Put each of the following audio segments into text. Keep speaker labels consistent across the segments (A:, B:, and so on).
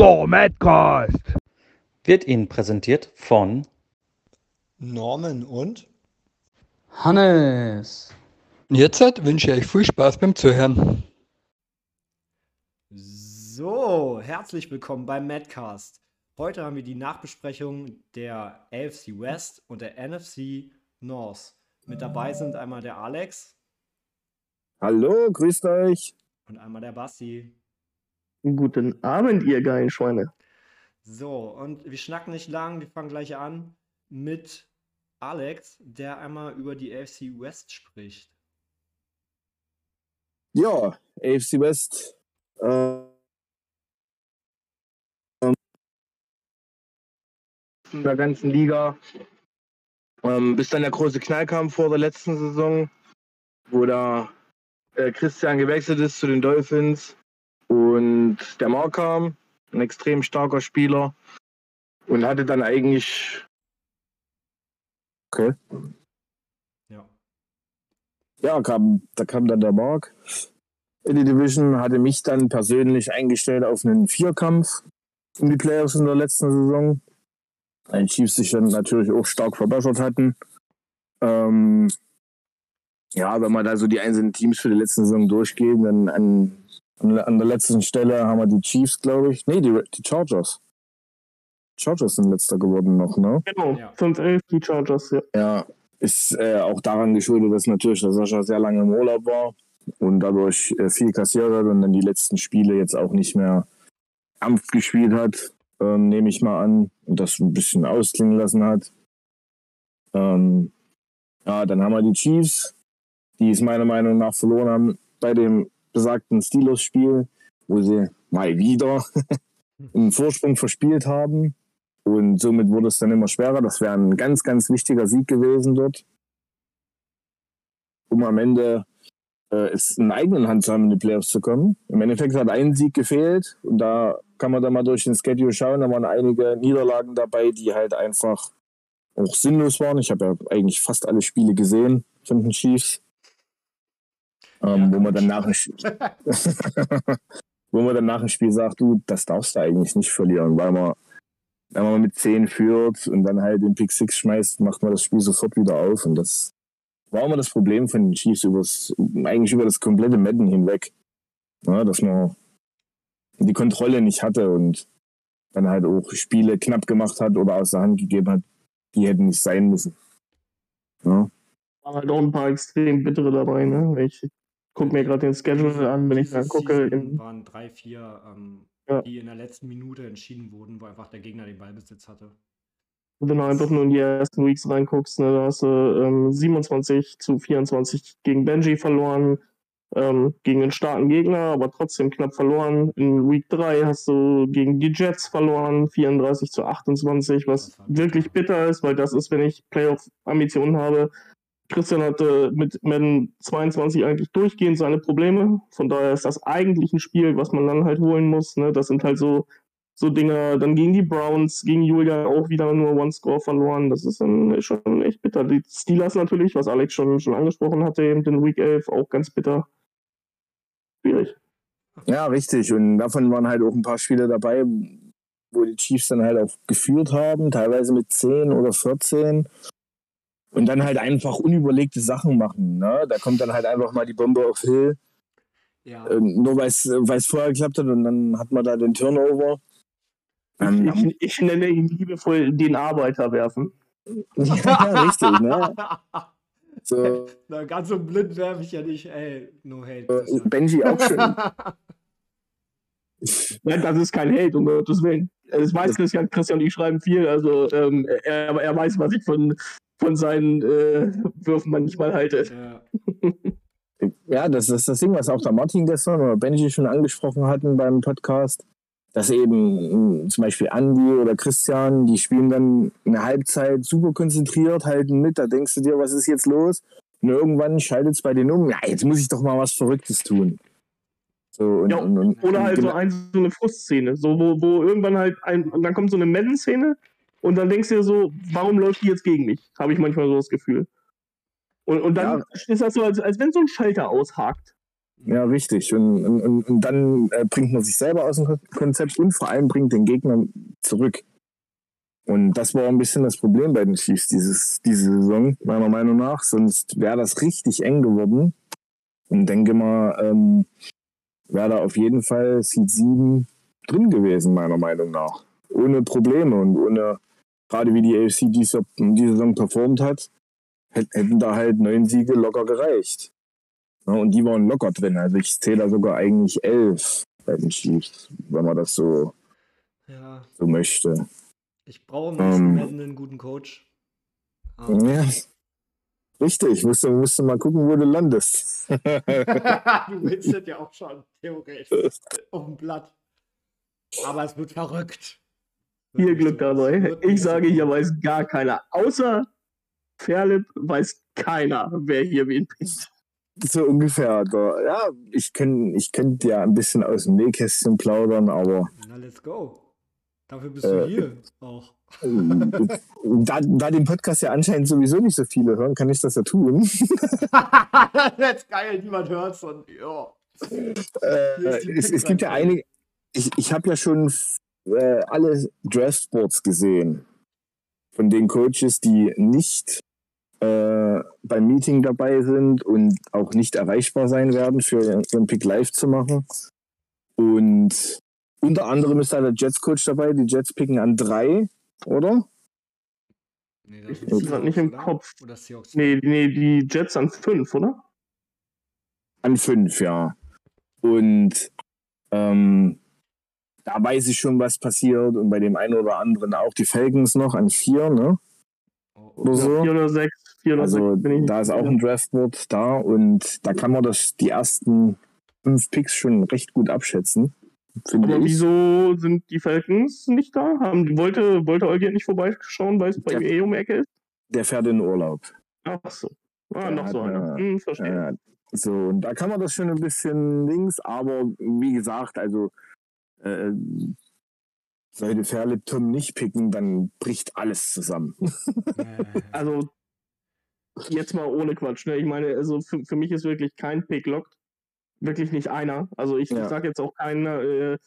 A: Der Madcast
B: wird Ihnen präsentiert von
C: Norman und
D: Hannes.
E: Jetzt wünsche ich euch viel Spaß beim Zuhören.
F: So, herzlich willkommen beim Madcast. Heute haben wir die Nachbesprechung der AFC West und der NFC North. Mit dabei sind einmal der Alex.
G: Hallo, grüßt euch.
F: Und einmal der Basti.
H: Guten Abend, ihr geilen Schweine.
F: So, und wir schnacken nicht lang, wir fangen gleich an mit Alex, der einmal über die AFC West spricht.
G: Ja, AFC West. Äh, in der ganzen Liga. Ähm, bis dann der große Knall kam vor der letzten Saison, wo da äh, Christian gewechselt ist zu den Dolphins und der Mark kam, ein extrem starker Spieler und hatte dann eigentlich. Okay.
F: Ja.
G: Ja, kam, da kam dann der Mark in die Division, hatte mich dann persönlich eingestellt auf einen Vierkampf in die Playoffs in der letzten Saison. Ein Chiefs sich dann natürlich auch stark verbessert hatten. Ähm, ja, wenn man da so die einzelnen Teams für die letzte Saison durchgehen, dann an an der letzten Stelle haben wir die Chiefs, glaube ich. Nee, die, die Chargers. Chargers sind letzter geworden noch, ne?
H: Genau, ja. 5-11 die Chargers, ja.
G: Ja, ist äh, auch daran geschuldet, dass natürlich der Sascha sehr lange im Urlaub war und dadurch äh, viel kassiert hat und dann die letzten Spiele jetzt auch nicht mehr Ampf gespielt hat, äh, nehme ich mal an, und das ein bisschen ausklingen lassen hat. Ähm, ja, dann haben wir die Chiefs, die es meiner Meinung nach verloren haben bei dem besagten Steelers-Spiel, wo sie mal wieder einen Vorsprung verspielt haben. Und somit wurde es dann immer schwerer. Das wäre ein ganz, ganz wichtiger Sieg gewesen dort. Um am Ende äh, es in eigenen Hand zu haben, in die Playoffs zu kommen. Im Endeffekt hat ein Sieg gefehlt. Und da kann man dann mal durch den Schedule schauen. Da waren einige Niederlagen dabei, die halt einfach auch sinnlos waren. Ich habe ja eigentlich fast alle Spiele gesehen von den Chiefs. Ähm, ja, wo man dann nach dem wo man dann nach dem Spiel sagt, du, das darfst du eigentlich nicht verlieren, weil man, wenn man mit 10 führt und dann halt den Pick 6 schmeißt, macht man das Spiel sofort wieder auf. Und das war immer das Problem von den Chiefs übers, eigentlich über das komplette Madden hinweg. Ja, dass man die Kontrolle nicht hatte und dann halt auch Spiele knapp gemacht hat oder aus der Hand gegeben hat, die hätten nicht sein müssen. Ja.
H: Waren halt auch ein paar extrem bittere dabei, ne? Ich gucke mir gerade den Schedule an, wenn ich dann gucke.
F: Es waren drei, vier, ähm, ja. die in der letzten Minute entschieden wurden, wo einfach der Gegner den Ballbesitz hatte.
H: Wenn du einfach nur in die ersten Weeks reinguckst, ne, da hast du ähm, 27 zu 24 gegen Benji verloren, ähm, gegen einen starken Gegner, aber trotzdem knapp verloren. In Week 3 hast du gegen die Jets verloren, 34 zu 28, was wirklich bitter ist, weil das ist, wenn ich Playoff-Ambitionen habe, Christian hatte mit Madden 22 eigentlich durchgehend seine Probleme. Von daher ist das eigentlich ein Spiel, was man dann halt holen muss. Ne? Das sind halt so, so Dinge. Dann gegen die Browns, gegen Julia auch wieder nur One-Score verloren. Das ist dann schon echt bitter. Die Steelers natürlich, was Alex schon, schon angesprochen hatte, eben den Week 11 auch ganz bitter. Schwierig.
G: Ja, richtig. Und davon waren halt auch ein paar Spiele dabei, wo die Chiefs dann halt auch geführt haben, teilweise mit 10 oder 14 und dann halt einfach unüberlegte Sachen machen. Ne? Da kommt dann halt einfach mal die Bombe auf Hill. Ja. Ähm, nur weil es vorher geklappt hat und dann hat man da den Turnover.
H: Ähm, ich, ich, nenne ihn liebevoll den Arbeiter werfen.
G: ja, richtig, ne?
F: So. Na, ganz so blind werfe ich ja nicht, ey, no hate.
G: Äh, Benji auch schon.
H: Nein, das ist kein Hate, um Gottes Willen. Das weiß Christian, Christian und ich schreiben viel, also ähm, er, er weiß, was ich von, von seinen äh, Würfen manchmal halte.
G: Ja. ja, das ist das Ding, was auch der Martin gestern oder Benji schon angesprochen hatten beim Podcast, dass eben zum Beispiel Andy oder Christian, die spielen dann eine Halbzeit super konzentriert, halten mit, da denkst du dir, was ist jetzt los? Und irgendwann schaltet es bei denen um, ja, jetzt muss ich doch mal was Verrücktes tun.
H: So, und, ja, und, und, oder halt so, ein, so eine Frustszene, so, wo, wo irgendwann halt ein, und dann kommt so eine Madden-Szene und dann denkst du dir so, warum läuft die jetzt gegen mich? Habe ich manchmal so das Gefühl. Und, und dann ja. ist das so, als, als wenn so ein Schalter aushakt.
G: Ja, richtig. Und, und, und dann äh, bringt man sich selber aus dem Konzept und vor allem bringt den Gegner zurück. Und das war ein bisschen das Problem bei den Chiefs dieses, diese Saison, meiner Meinung nach. Sonst wäre das richtig eng geworden. Und denke mal, ähm, wäre da auf jeden Fall Seed 7 drin gewesen, meiner Meinung nach. Ohne Probleme und ohne, gerade wie die AFC diese, diese Saison performt hat, hätten da halt neun Siege locker gereicht. Ja, und die waren locker drin. Also ich zähle da sogar eigentlich elf bei den Chiefs, wenn man das so,
F: Ja,
G: so möchte.
F: ich brauche nächsten
G: Ähm.
F: Einen guten Coach. Ähm,
G: Ja. Richtig, musst du, musst du mal gucken, wo du landest.
F: du willst das ja auch schon, theoretisch, auf dem Blatt. Aber es wird verrückt.
H: Viel Glück.
F: Es
H: dabei. Ich sage, hier weiß gar keiner. Außer Fairlip weiß keiner, wer hier wen pickt.
G: so ungefähr. Da, ja, ich könnte ich könnt ja ein bisschen aus dem Nähkästchen plaudern, aber
F: Na, let's go. Dafür bist
G: Äh,
F: du hier auch.
G: da, da den Podcast ja anscheinend sowieso nicht so viele hören, kann ich das ja tun.
F: das ist geil, niemand hört's und ja.
G: Äh, es, es gibt ja einige. Ich, ich habe ja schon äh, alle Draftboards gesehen von den Coaches, die nicht äh, beim Meeting dabei sind und auch nicht erreichbar sein werden, für ihren Pick live zu machen. Und unter anderem ist da der Jets-Coach dabei. Die Jets picken an drei, oder?
F: Nee, das
H: hab's grad nicht im
F: oder?
H: Kopf.
F: Oder.
H: Nee, nee, die Jets an 5, oder?
G: An fünf, ja. Und ähm, da weiß ich schon, was passiert. Und bei dem einen oder anderen auch die Falcons noch an vier, ne?
F: Oh,
G: Oder
F: oh.
G: so.
H: 4 oder 6. 4 oder
G: Also
H: 6 bin ich.
G: da ist auch ein Draftboard da und da kann man das die ersten fünf Picks schon recht gut abschätzen.
H: Aber
G: ich.
H: wieso sind die Falcons nicht da? Haben, wollte, wollte Eugen nicht vorbeischauen, weil es bei ihm eh um die Ecke ist?
G: Der fährt in den Urlaub.
H: Ach so. Ah, noch so einer. Hm, verstehe.
G: Äh, so, und da kann man das schon ein bisschen links, aber wie gesagt, also äh, sollte Fairlip Tom nicht picken, dann bricht alles zusammen.
F: Äh,
H: Also, jetzt mal ohne Quatsch. Ne? Ich meine, also für, für mich ist wirklich kein Pick locked. Wirklich nicht einer. Also, ich,
G: Ja.
H: ich sage jetzt auch keiner, äh,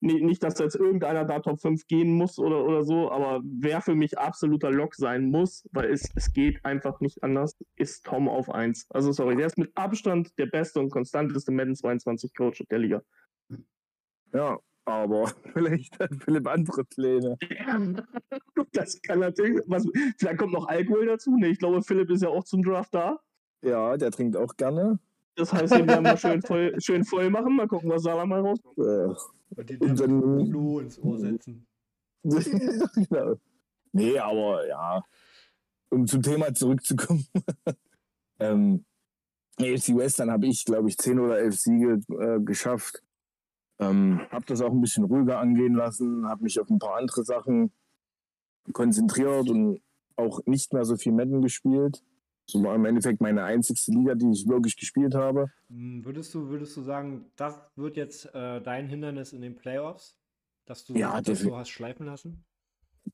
H: ni- nicht, dass jetzt irgendeiner da Top 5 gehen muss oder, oder so, aber wer für mich absoluter Lock sein muss, weil es, es geht einfach nicht anders, ist Tom auf 1. Also, sorry, der ist mit Abstand der beste und konstanteste Madden 22 Coach der Liga.
G: Ja, aber vielleicht hat Philipp andere Pläne.
H: Das kann natürlich, was, vielleicht kommt noch Alkohol dazu. Ne, ich glaube, Philipp ist ja auch zum Draft da.
G: Ja, der trinkt auch gerne.
H: Das heißt, den werden wir schön voll, schön voll machen. Mal gucken, was Salah mal rauskommt.
G: Äh,
F: und den
G: Und dann-
F: ins Ohr setzen.
G: genau. Nee, aber ja, um zum Thema zurückzukommen. ähm, AFC West, dann habe ich, glaube ich, 10 oder 11 Siege äh, geschafft. Ähm, habe das auch ein bisschen ruhiger angehen lassen, habe mich auf ein paar andere Sachen konzentriert und auch nicht mehr so viel Madden gespielt. Das war im Endeffekt meine einzigste Liga, die ich wirklich gespielt habe.
F: Hm, Würdest du, würdest du sagen, das wird jetzt äh, dein Hindernis in den Playoffs? Dass du
G: Ja,
F: das so hast schleifen lassen?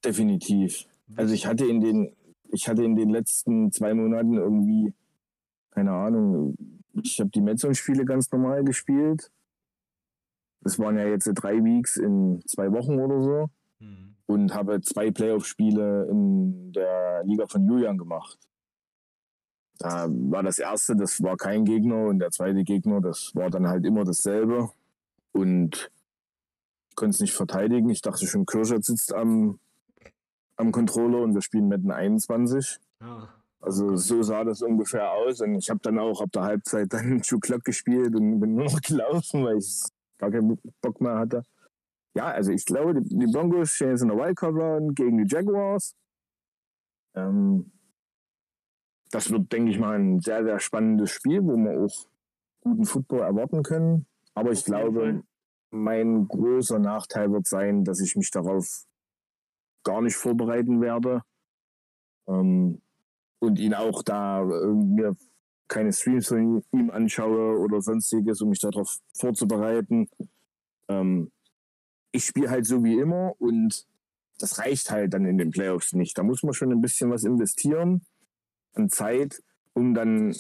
G: Definitiv. Also ich hatte in den, ich hatte in den letzten zwei Monaten irgendwie, keine Ahnung, ich habe die Metzon-Spiele ganz normal gespielt. Das waren ja jetzt drei Weeks in zwei Wochen oder so
F: Hm.
G: und habe zwei Playoff-Spiele in der Liga von Julian gemacht. Da war das erste, das war kein Gegner und der zweite Gegner, das war dann halt immer dasselbe und ich konnte es nicht verteidigen. Ich dachte schon, Kirschert sitzt am, am Controller und wir spielen Madden 21.
F: Ah,
G: Also so sah das ungefähr aus. Und ich habe dann auch ab der Halbzeit dann True Clock gespielt und bin nur noch gelaufen, weil ich gar keinen Bock mehr hatte. Ja, also ich glaube, die, die Broncos stehen jetzt in der Wildcard Round gegen die Jaguars. Ähm, das wird, denke ich mal, ein sehr, sehr spannendes Spiel, wo wir auch guten Football erwarten können. Aber ich glaube, mein großer Nachteil wird sein, dass ich mich darauf gar nicht vorbereiten werde. Ähm, und ihn auch da äh, mir keine Streams von ihm anschaue oder sonstiges, um mich darauf vorzubereiten. Ähm, ich spiele halt so wie immer und das reicht halt dann in den Playoffs nicht. Da muss man schon ein bisschen was investieren an Zeit, um dann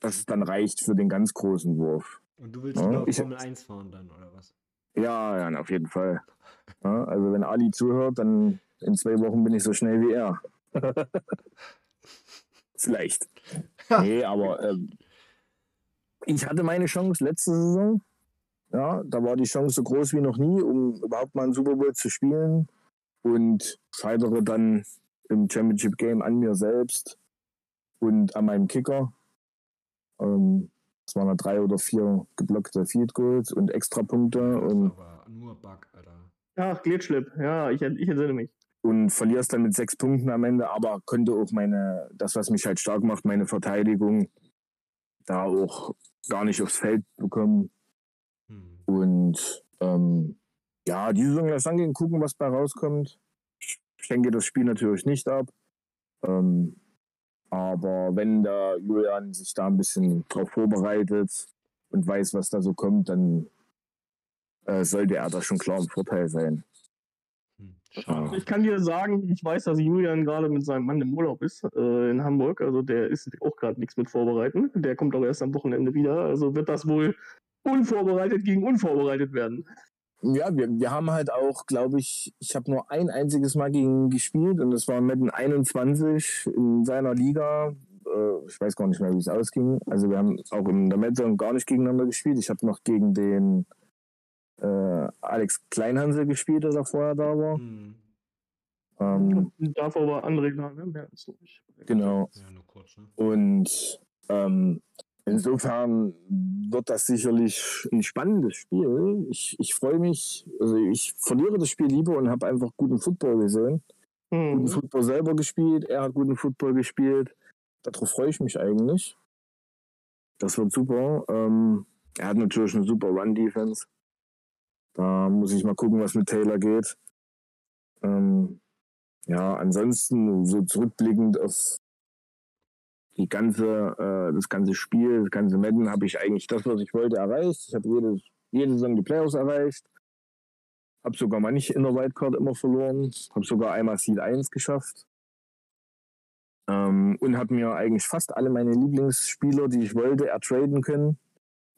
G: dass es dann reicht für den ganz großen Wurf.
F: Und du willst
G: Ja, ich-
F: Formel 1 fahren dann, oder was?
G: Ja, ja, auf jeden Fall. Ja, also wenn Ali zuhört, dann in zwei Wochen bin ich so schnell wie er. Vielleicht. Nee, aber ähm, ich hatte meine Chance letzte Saison. Ja, da war die Chance so groß wie noch nie, um überhaupt mal einen Super Bowl zu spielen. Und scheitere dann im Championship Game an mir selbst und an meinem Kicker. Ähm, es waren drei oder vier geblockte Field Goals und Extrapunkte. Und
F: Aber nur Bug, Alter.
H: Ach, Glitchlip. Ja, ich, ich entsinne mich.
G: Und verlierst dann mit sechs Punkten am Ende, aber konnte auch meine, das, was mich halt stark macht, meine Verteidigung, da auch gar nicht aufs Feld bekommen.
F: Hm.
G: Und ähm, ja, die Saison lass angehen, gucken, was bei rauskommt. Ich schenke das Spiel natürlich nicht ab. Ähm, aber wenn der Julian sich da ein bisschen drauf vorbereitet und weiß, was da so kommt, dann äh, sollte er da schon klar im Vorteil sein.
F: Schade.
H: Ich kann dir sagen, ich weiß, dass Julian gerade mit seinem Mann im Urlaub ist äh, in Hamburg. Also der ist auch gerade nichts mit vorbereiten. Der kommt auch erst am Wochenende wieder. Also wird das wohl unvorbereitet gegen unvorbereitet werden.
G: Ja, wir, wir haben halt auch, glaube ich, ich habe nur ein einziges Mal gegen ihn gespielt und das war mit dem 21 in seiner Liga. Äh, ich weiß gar nicht mehr, wie es ausging. Also wir haben auch in der Metzung gar nicht gegeneinander gespielt. Ich habe noch gegen den äh, Alex Kleinhansel gespielt, der da vorher da war.
F: Hm.
G: Ähm,
H: Davor war André da, ne? Mehr als nicht.
G: genau.
F: Ja, nur kurz, ne?
G: Und ähm, insofern wird das sicherlich ein spannendes Spiel. Ich, ich freue mich, also ich verliere das Spiel lieber und habe einfach guten Football gesehen. Guten
H: Hm.
G: Football selber gespielt, er hat guten Football gespielt. Darauf freue ich mich eigentlich. Das wird super. Ähm, er hat natürlich eine super Run-Defense. Da muss ich mal gucken, was mit Taylor geht. Ähm, ja, ansonsten so zurückblickend auf die ganze, äh, das ganze Spiel, das ganze Madden, habe ich eigentlich das, was ich wollte, erreicht. Ich habe jede, jede Saison die Playoffs erreicht. Habe sogar mal nicht in der Wildcard immer verloren. Habe sogar einmal Seed 1 geschafft. Ähm, und habe mir eigentlich fast alle meine Lieblingsspieler, die ich wollte, ertraden können.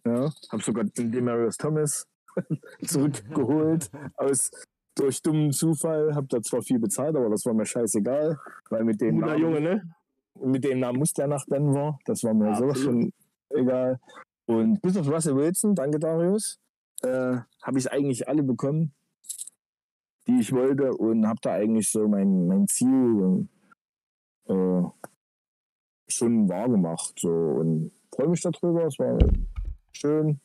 G: Ja, habe sogar den Demarius Thomas zurückgeholt aus durch dummen Zufall. Habe da zwar viel bezahlt, aber das war mir scheißegal, weil mit dem
H: Guter
G: Namen,
H: Junge, ne?
G: mit dem Namen musste er nach Denver. Das war mir
H: Ja,
G: sowas
H: absolut.
G: schon egal. Und bis auf Russell Wilson, danke Darius, äh, habe ich eigentlich alle bekommen, die ich wollte und habe da eigentlich so mein, mein Ziel äh, schon wahr gemacht. So, und freue mich darüber. Es war schön.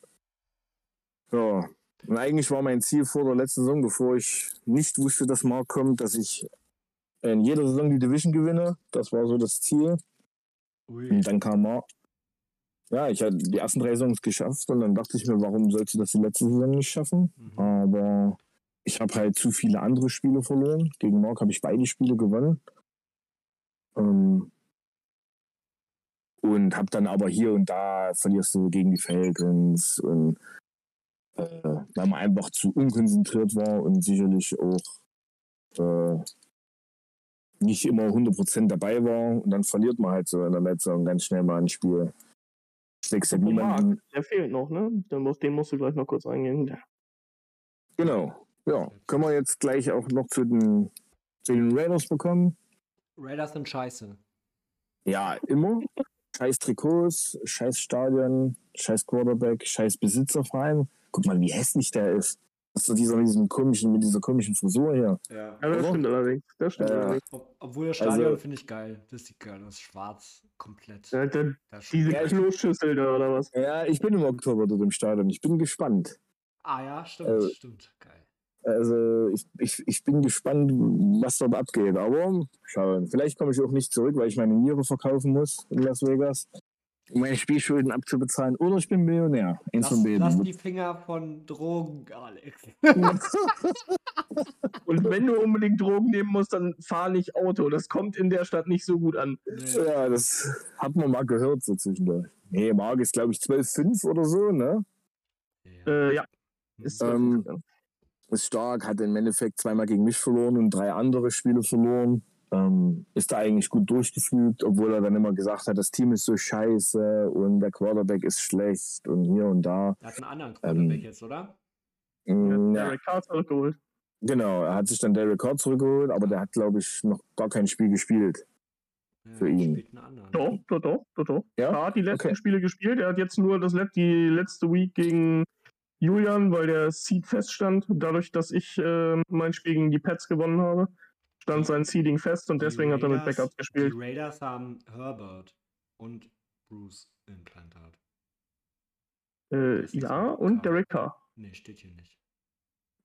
G: Ja, und eigentlich war mein Ziel vor der letzten Saison, bevor ich nicht wusste, dass Mark kommt, dass ich in jeder Saison die Division gewinne. Das war so das Ziel.
F: Ui.
G: Und dann kam Mark. Ja, ich hatte die ersten drei Saisons geschafft und dann dachte ich mir, warum sollst du das die letzte Saison nicht schaffen?
F: Mhm.
G: Aber ich habe halt zu viele andere Spiele verloren. Gegen Mark habe ich beide Spiele gewonnen. Ähm, und habe dann aber hier und da verlierst du gegen die Falcons und äh, weil man einfach zu unkonzentriert war und sicherlich auch äh, nicht immer 100% dabei war und dann verliert man halt so in der Metzung ganz schnell mal ein Spiel. Steckst
H: Apropos
G: niemanden.
H: Der fehlt noch, ne? Dann auf den musst du gleich noch kurz eingehen.
G: Genau. Ja, können wir jetzt gleich auch noch zu den, zu den Raiders bekommen?
F: Raiders sind scheiße.
G: Ja, immer. Scheiß Trikots, scheiß Stadion, scheiß Quarterback, scheiß Besitzerverein. Guck mal, wie hässlich der ist. Das ist so dieser mit diesem komischen, mit dieser komischen Frisur hier.
F: Ja.
H: Ja, das
G: Oder?
H: stimmt allerdings. Das stimmt
G: Ja.
H: allerdings.
F: Ob, obwohl das Stadion
G: Also-
F: finde ich geil. Das sieht geil aus. Schwarz, komplett.
H: Ja,
F: ist
H: diese Kloschüssel da oder was?
G: Ja, ich bin im Oktober dort im Stadion. Ich bin gespannt.
F: ah ja, stimmt,
G: Äh,
F: stimmt. Geil.
G: Also ich, ich, ich bin gespannt, was dort abgeht. Aber schauen. Vielleicht komme ich auch nicht zurück, weil ich meine Niere verkaufen muss in Las Vegas, um meine Spielschulden abzubezahlen. Oder ich bin Millionär. Eins
F: Lass, lass die Finger von Drogen, Alex.
H: Und wenn du unbedingt Drogen nehmen musst, dann fahr nicht Auto. Das kommt in der Stadt nicht so gut an.
F: Nee.
G: Ja, das hat man mal gehört so zwischendurch. Nee, Marc ist, glaube ich, 12,5 oder so, ne?
F: Ja.
H: Äh, ja, ist
G: Ähm. Ist stark, hat im Endeffekt zweimal gegen mich verloren und drei andere Spiele verloren. Ähm, ist da eigentlich gut durchgefügt, obwohl er dann immer gesagt hat, das Team ist so scheiße und der Quarterback ist schlecht und hier und da.
F: Er hat einen anderen Quarterback
G: Ähm,
F: jetzt, oder?
G: Mm, ja,
H: Derek Carr zurückgeholt.
G: genau, er hat sich dann Derek Carr zurückgeholt, aber der hat, glaube ich, noch gar kein Spiel gespielt.
F: Ja,
G: für ihn.
H: Doch, doch, doch, doch, doch.
G: Ja?
H: Carr hat die letzten
G: Okay.
H: Spiele gespielt. Er hat jetzt nur das let die letzte Week gegen Julian, weil der Seed feststand. Dadurch, dass ich äh, mein Spiel gegen die Pets gewonnen habe, stand sein Seeding fest und deswegen hat er mit
F: Raiders-
H: Backups gespielt.
F: Die Raiders haben Herbert und Bruce Implantat.
H: Äh,
F: Das ist
H: ja,
F: Carr.
H: und Derek Carr.
F: Nee, steht hier nicht.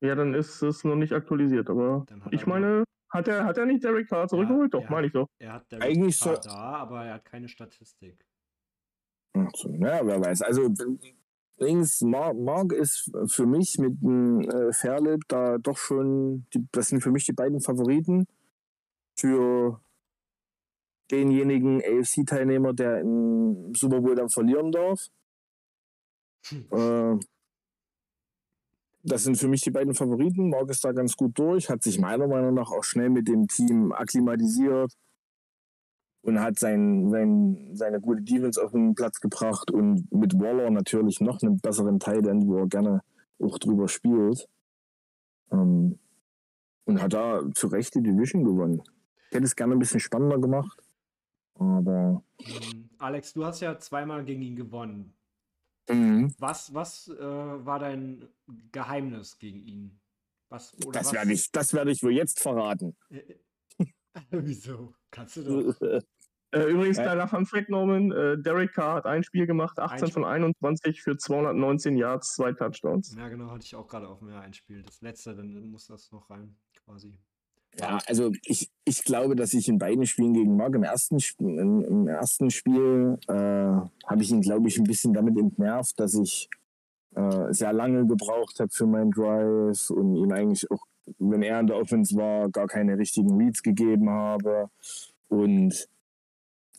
H: Ja, dann ist es noch nicht aktualisiert, aber ich
F: er-
H: meine, hat er, hat er nicht Derek Carr zurückgeholt? doch,
F: ja.
H: meine ich doch.
F: Er hat Derek
G: Eigentlich
F: Carr
G: so-
F: da, aber er hat keine Statistik.
G: Ach so, ja, wer weiß. Also links, Mark, Mark ist für mich mit dem äh, Fairlip da doch schon, die, das sind für mich die beiden Favoriten für denjenigen AFC-Teilnehmer, der im Super Bowl dann verlieren darf. Äh, das sind für mich die beiden Favoriten. Mark ist da ganz gut durch, hat sich meiner Meinung nach auch schnell mit dem Team akklimatisiert und hat sein, sein, seine gute Defense auf den Platz gebracht und mit Waller natürlich noch einen besseren Teil, wo er gerne auch drüber spielt. Ähm, und hat da zu Recht die Division gewonnen. Ich hätte es gerne ein bisschen spannender gemacht, aber
F: Hm, Alex, du hast ja zweimal gegen ihn gewonnen.
G: mhm.
F: Was, was äh, war dein Geheimnis gegen ihn? Was,
G: das
F: was-
G: werde ich, das werde ich wohl jetzt verraten.
F: Äh, Wieso? Kannst du doch.
H: Äh, übrigens,
G: Ja.
H: kleiner Fun Fact, Norman, äh, Derek Carr hat ein Spiel gemacht, 18
F: Ein
H: von 21 für 219 Yards, zwei Touchdowns.
F: Ja, genau, hatte ich auch gerade auf mir ein Spiel. Das letzte, dann muss das noch rein, quasi.
G: Ja, also ich, ich glaube, dass ich in beiden Spielen gegen Mark im ersten, Sp- im, im ersten Spiel äh, habe ich ihn, glaube ich, ein bisschen damit entnervt, dass ich äh, sehr lange gebraucht habe für meinen Drive und ihm eigentlich auch, wenn er in der Offense war, gar keine richtigen Reads gegeben habe. Und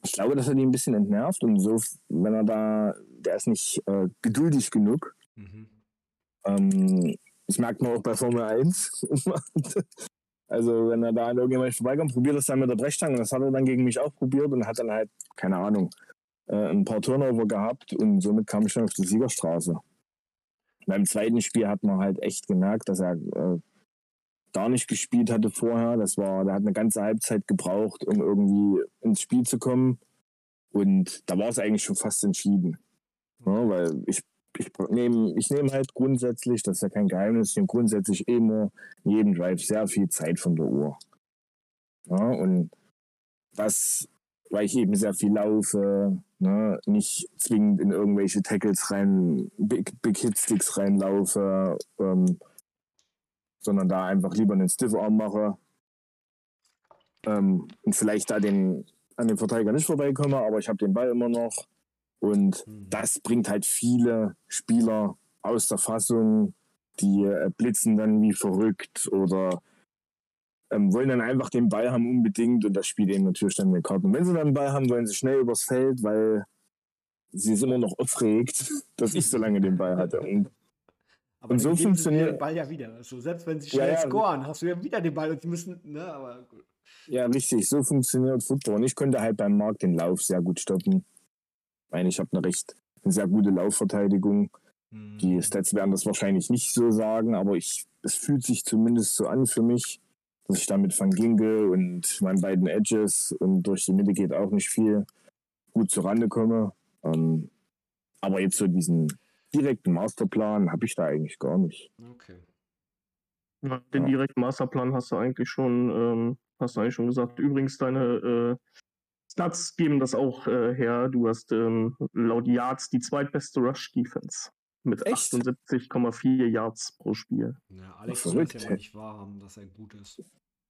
G: ich glaube, das hat ihn ein bisschen entnervt und so, wenn er da, der ist nicht äh, geduldig genug.
F: Mhm.
G: Ähm, das merkt man auch bei Formel 1. also, wenn er da an irgendjemand vorbeikommt, probiert das dann mit der Brechstange. Und das hat er dann gegen mich auch probiert und hat dann halt, keine Ahnung, äh, ein paar Turnover gehabt und somit kam ich dann auf die Siegerstraße. Beim zweiten Spiel hat man halt echt gemerkt, dass er äh, gar nicht gespielt hatte vorher. Das war, der hat eine ganze Halbzeit gebraucht, um irgendwie ins Spiel zu kommen. Und da war es eigentlich schon fast entschieden. Ja, weil ich ich nehme ich nehm halt grundsätzlich, das ist ja kein Geheimnis, ich nehme grundsätzlich immer in jedem Drive sehr viel Zeit von der Uhr. Ja, und das, weil ich eben sehr viel laufe, ne, nicht zwingend in irgendwelche Tackles rein, Big, Big Hit Sticks reinlaufe, ähm, sondern da einfach lieber einen Stiff Arm mache ähm, und vielleicht da den, an den Verteidiger nicht vorbeikomme, aber ich habe den Ball immer noch und
F: Mhm.
G: das bringt halt viele Spieler aus der Fassung, die äh, blitzen dann wie verrückt oder ähm, wollen dann einfach den Ball haben unbedingt und das spielt eben natürlich dann eine Karte. Und wenn sie dann den Ball haben, wollen sie schnell übers Feld, weil sie ist immer noch aufregt, dass ich so lange den Ball hatte. Und
F: Aber
G: Und so funktioniert-
F: den Ball ja wieder. Also selbst wenn sie
G: Ja,
F: schnell
G: ja.
F: scoren, hast du ja wieder den Ball und sie müssen, ne, aber gut.
G: ja, richtig, so funktioniert Football. Und ich konnte halt beim Markt den Lauf sehr gut stoppen. Ich meine, ich habe eine recht eine sehr gute Laufverteidigung.
F: Hm.
G: Die Stats werden das wahrscheinlich nicht so sagen, aber ich, es fühlt sich zumindest so an für mich, dass ich da mit Van Ginkel und meinen beiden Edges und durch die Mitte geht auch nicht viel gut zurande komme. Ähm, aber jetzt so diesen direkten Masterplan habe ich da eigentlich gar nicht.
F: Okay.
H: Ja, den
G: Ja.
H: direkten Masterplan hast du eigentlich schon, ähm, hast du eigentlich schon gesagt. Übrigens, deine äh, Stats geben das auch äh, her. Du hast ähm, laut Yards die zweitbeste Rush-Defense mit
G: Echt?
H: 78,4 Yards pro Spiel.
F: Ja, Alex es ja nicht wahrhaben, dass er gut ist.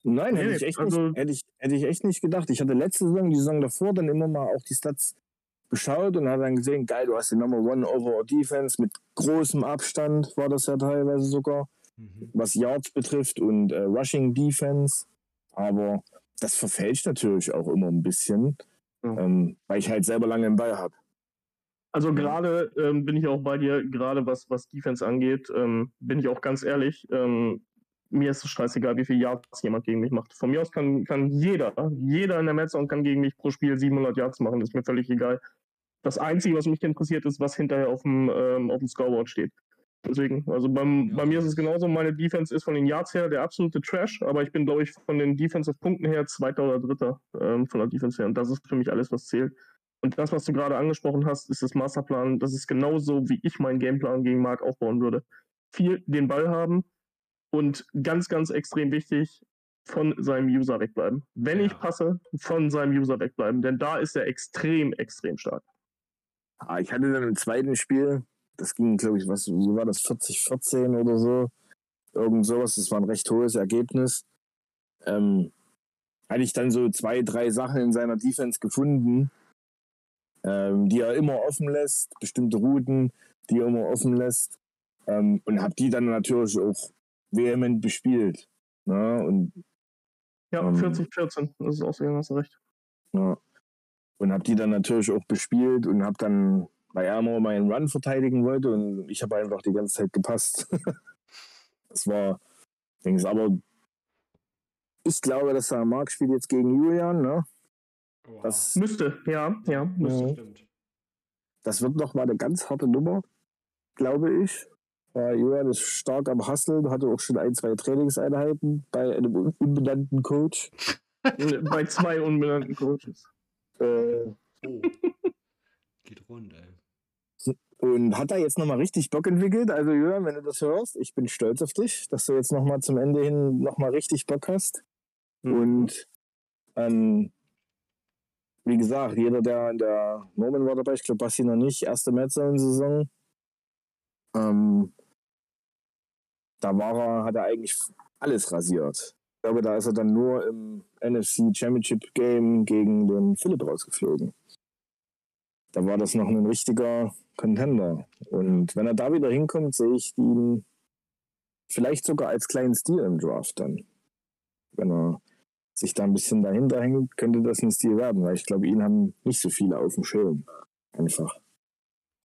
G: Nein, hätte
H: Nee,
G: ich, echt
H: also-
G: nicht, hätte, ich, hätte ich echt nicht gedacht. Ich hatte letzte Saison, die Saison davor, dann immer mal auch die Stats beschaut und habe dann gesehen, geil, du hast die Number One Overall Defense mit großem Abstand, war das ja teilweise sogar.
F: Mhm.
G: was Yards betrifft und äh, Rushing Defense. Aber das verfälscht natürlich auch immer ein bisschen,
H: Ja.
G: ähm, weil ich halt selber lange im Ball habe.
H: Also gerade ähm, bin ich auch bei dir, gerade was, was Defense angeht, ähm, bin ich auch ganz ehrlich. Ähm, mir ist es scheißegal, wie viel Yards jemand gegen mich macht. Von mir aus kann, kann jeder, jeder in der Metzone kann gegen mich pro Spiel 700 Yards machen, ist mir völlig egal. Das Einzige, was mich interessiert, ist, was hinterher auf dem, ähm, auf dem Scoreboard steht. Deswegen, also beim,
F: Ja.
H: bei mir ist es genauso, meine Defense ist von den Yards her der absolute Trash, aber ich bin, glaube ich, von den Defensive-Punkten her Zweiter oder Dritter ähm, von der Defense her. Und das ist für mich alles, was zählt. Und das, was du gerade angesprochen hast, ist das Masterplan. Das ist genauso, wie ich meinen Gameplan gegen Mark aufbauen würde. Viel den Ball haben und ganz, ganz extrem wichtig, von seinem User wegbleiben. Wenn
F: Ja.
H: ich passe, von seinem User wegbleiben, denn da ist er extrem, extrem stark.
G: Ah, ich hatte dann im zweiten Spiel, das ging, glaube ich, was, wie war das, 40-14 oder so. Irgend sowas, das war ein recht hohes Ergebnis. Ähm, hatte ich dann so zwei, drei Sachen in seiner Defense gefunden, ähm, die er immer offen lässt, bestimmte Routen, die er immer offen lässt. Ähm, und habe die dann natürlich auch vehement bespielt. Ne? Und
H: Ja,
G: Ähm.
H: 40-14, das ist ausgegangen, hast du recht.
G: Ja. Und habe die dann natürlich auch bespielt und habe dann, weil er immer meinen Run verteidigen wollte und ich habe einfach die ganze Zeit gepasst. das war, denkst aber ich glaube, dass er Mark spielt jetzt gegen Julian, ne? Das,
H: Müsste, ja, ja, müsste.
G: Ja.
F: stimmt.
G: das wird noch mal eine ganz harte Nummer, glaube ich. Weil Julian ist stark am Hustlen, hatte auch schon ein, zwei Trainingseinheiten bei einem un- unbenannten Coach.
H: Bei zwei unbenannten Coaches.
G: Äh,
F: Oh. Geht rund, ey.
G: Und hat da jetzt nochmal richtig Bock entwickelt. Also Julian, wenn du das hörst, ich bin stolz auf dich, dass du jetzt nochmal zum Ende hin nochmal richtig Bock hast.
H: Mhm.
G: Und ähm, wie gesagt, jeder, der in der Norman war dabei, ich glaube Basti noch nicht, erste Metzone-Saison. Ähm, da war er, hat er eigentlich alles rasiert. Ich glaube, da ist er dann nur im NFC Championship Game gegen den Philipp rausgeflogen. Da war das noch ein richtiger Contender. Und wenn er da wieder hinkommt, sehe ich ihn vielleicht sogar als kleinen Stil im Draft dann. Wenn er sich da ein bisschen dahinter hängt, könnte das ein Stil werden, weil ich glaube, ihn haben nicht so viele auf dem Schirm. Einfach.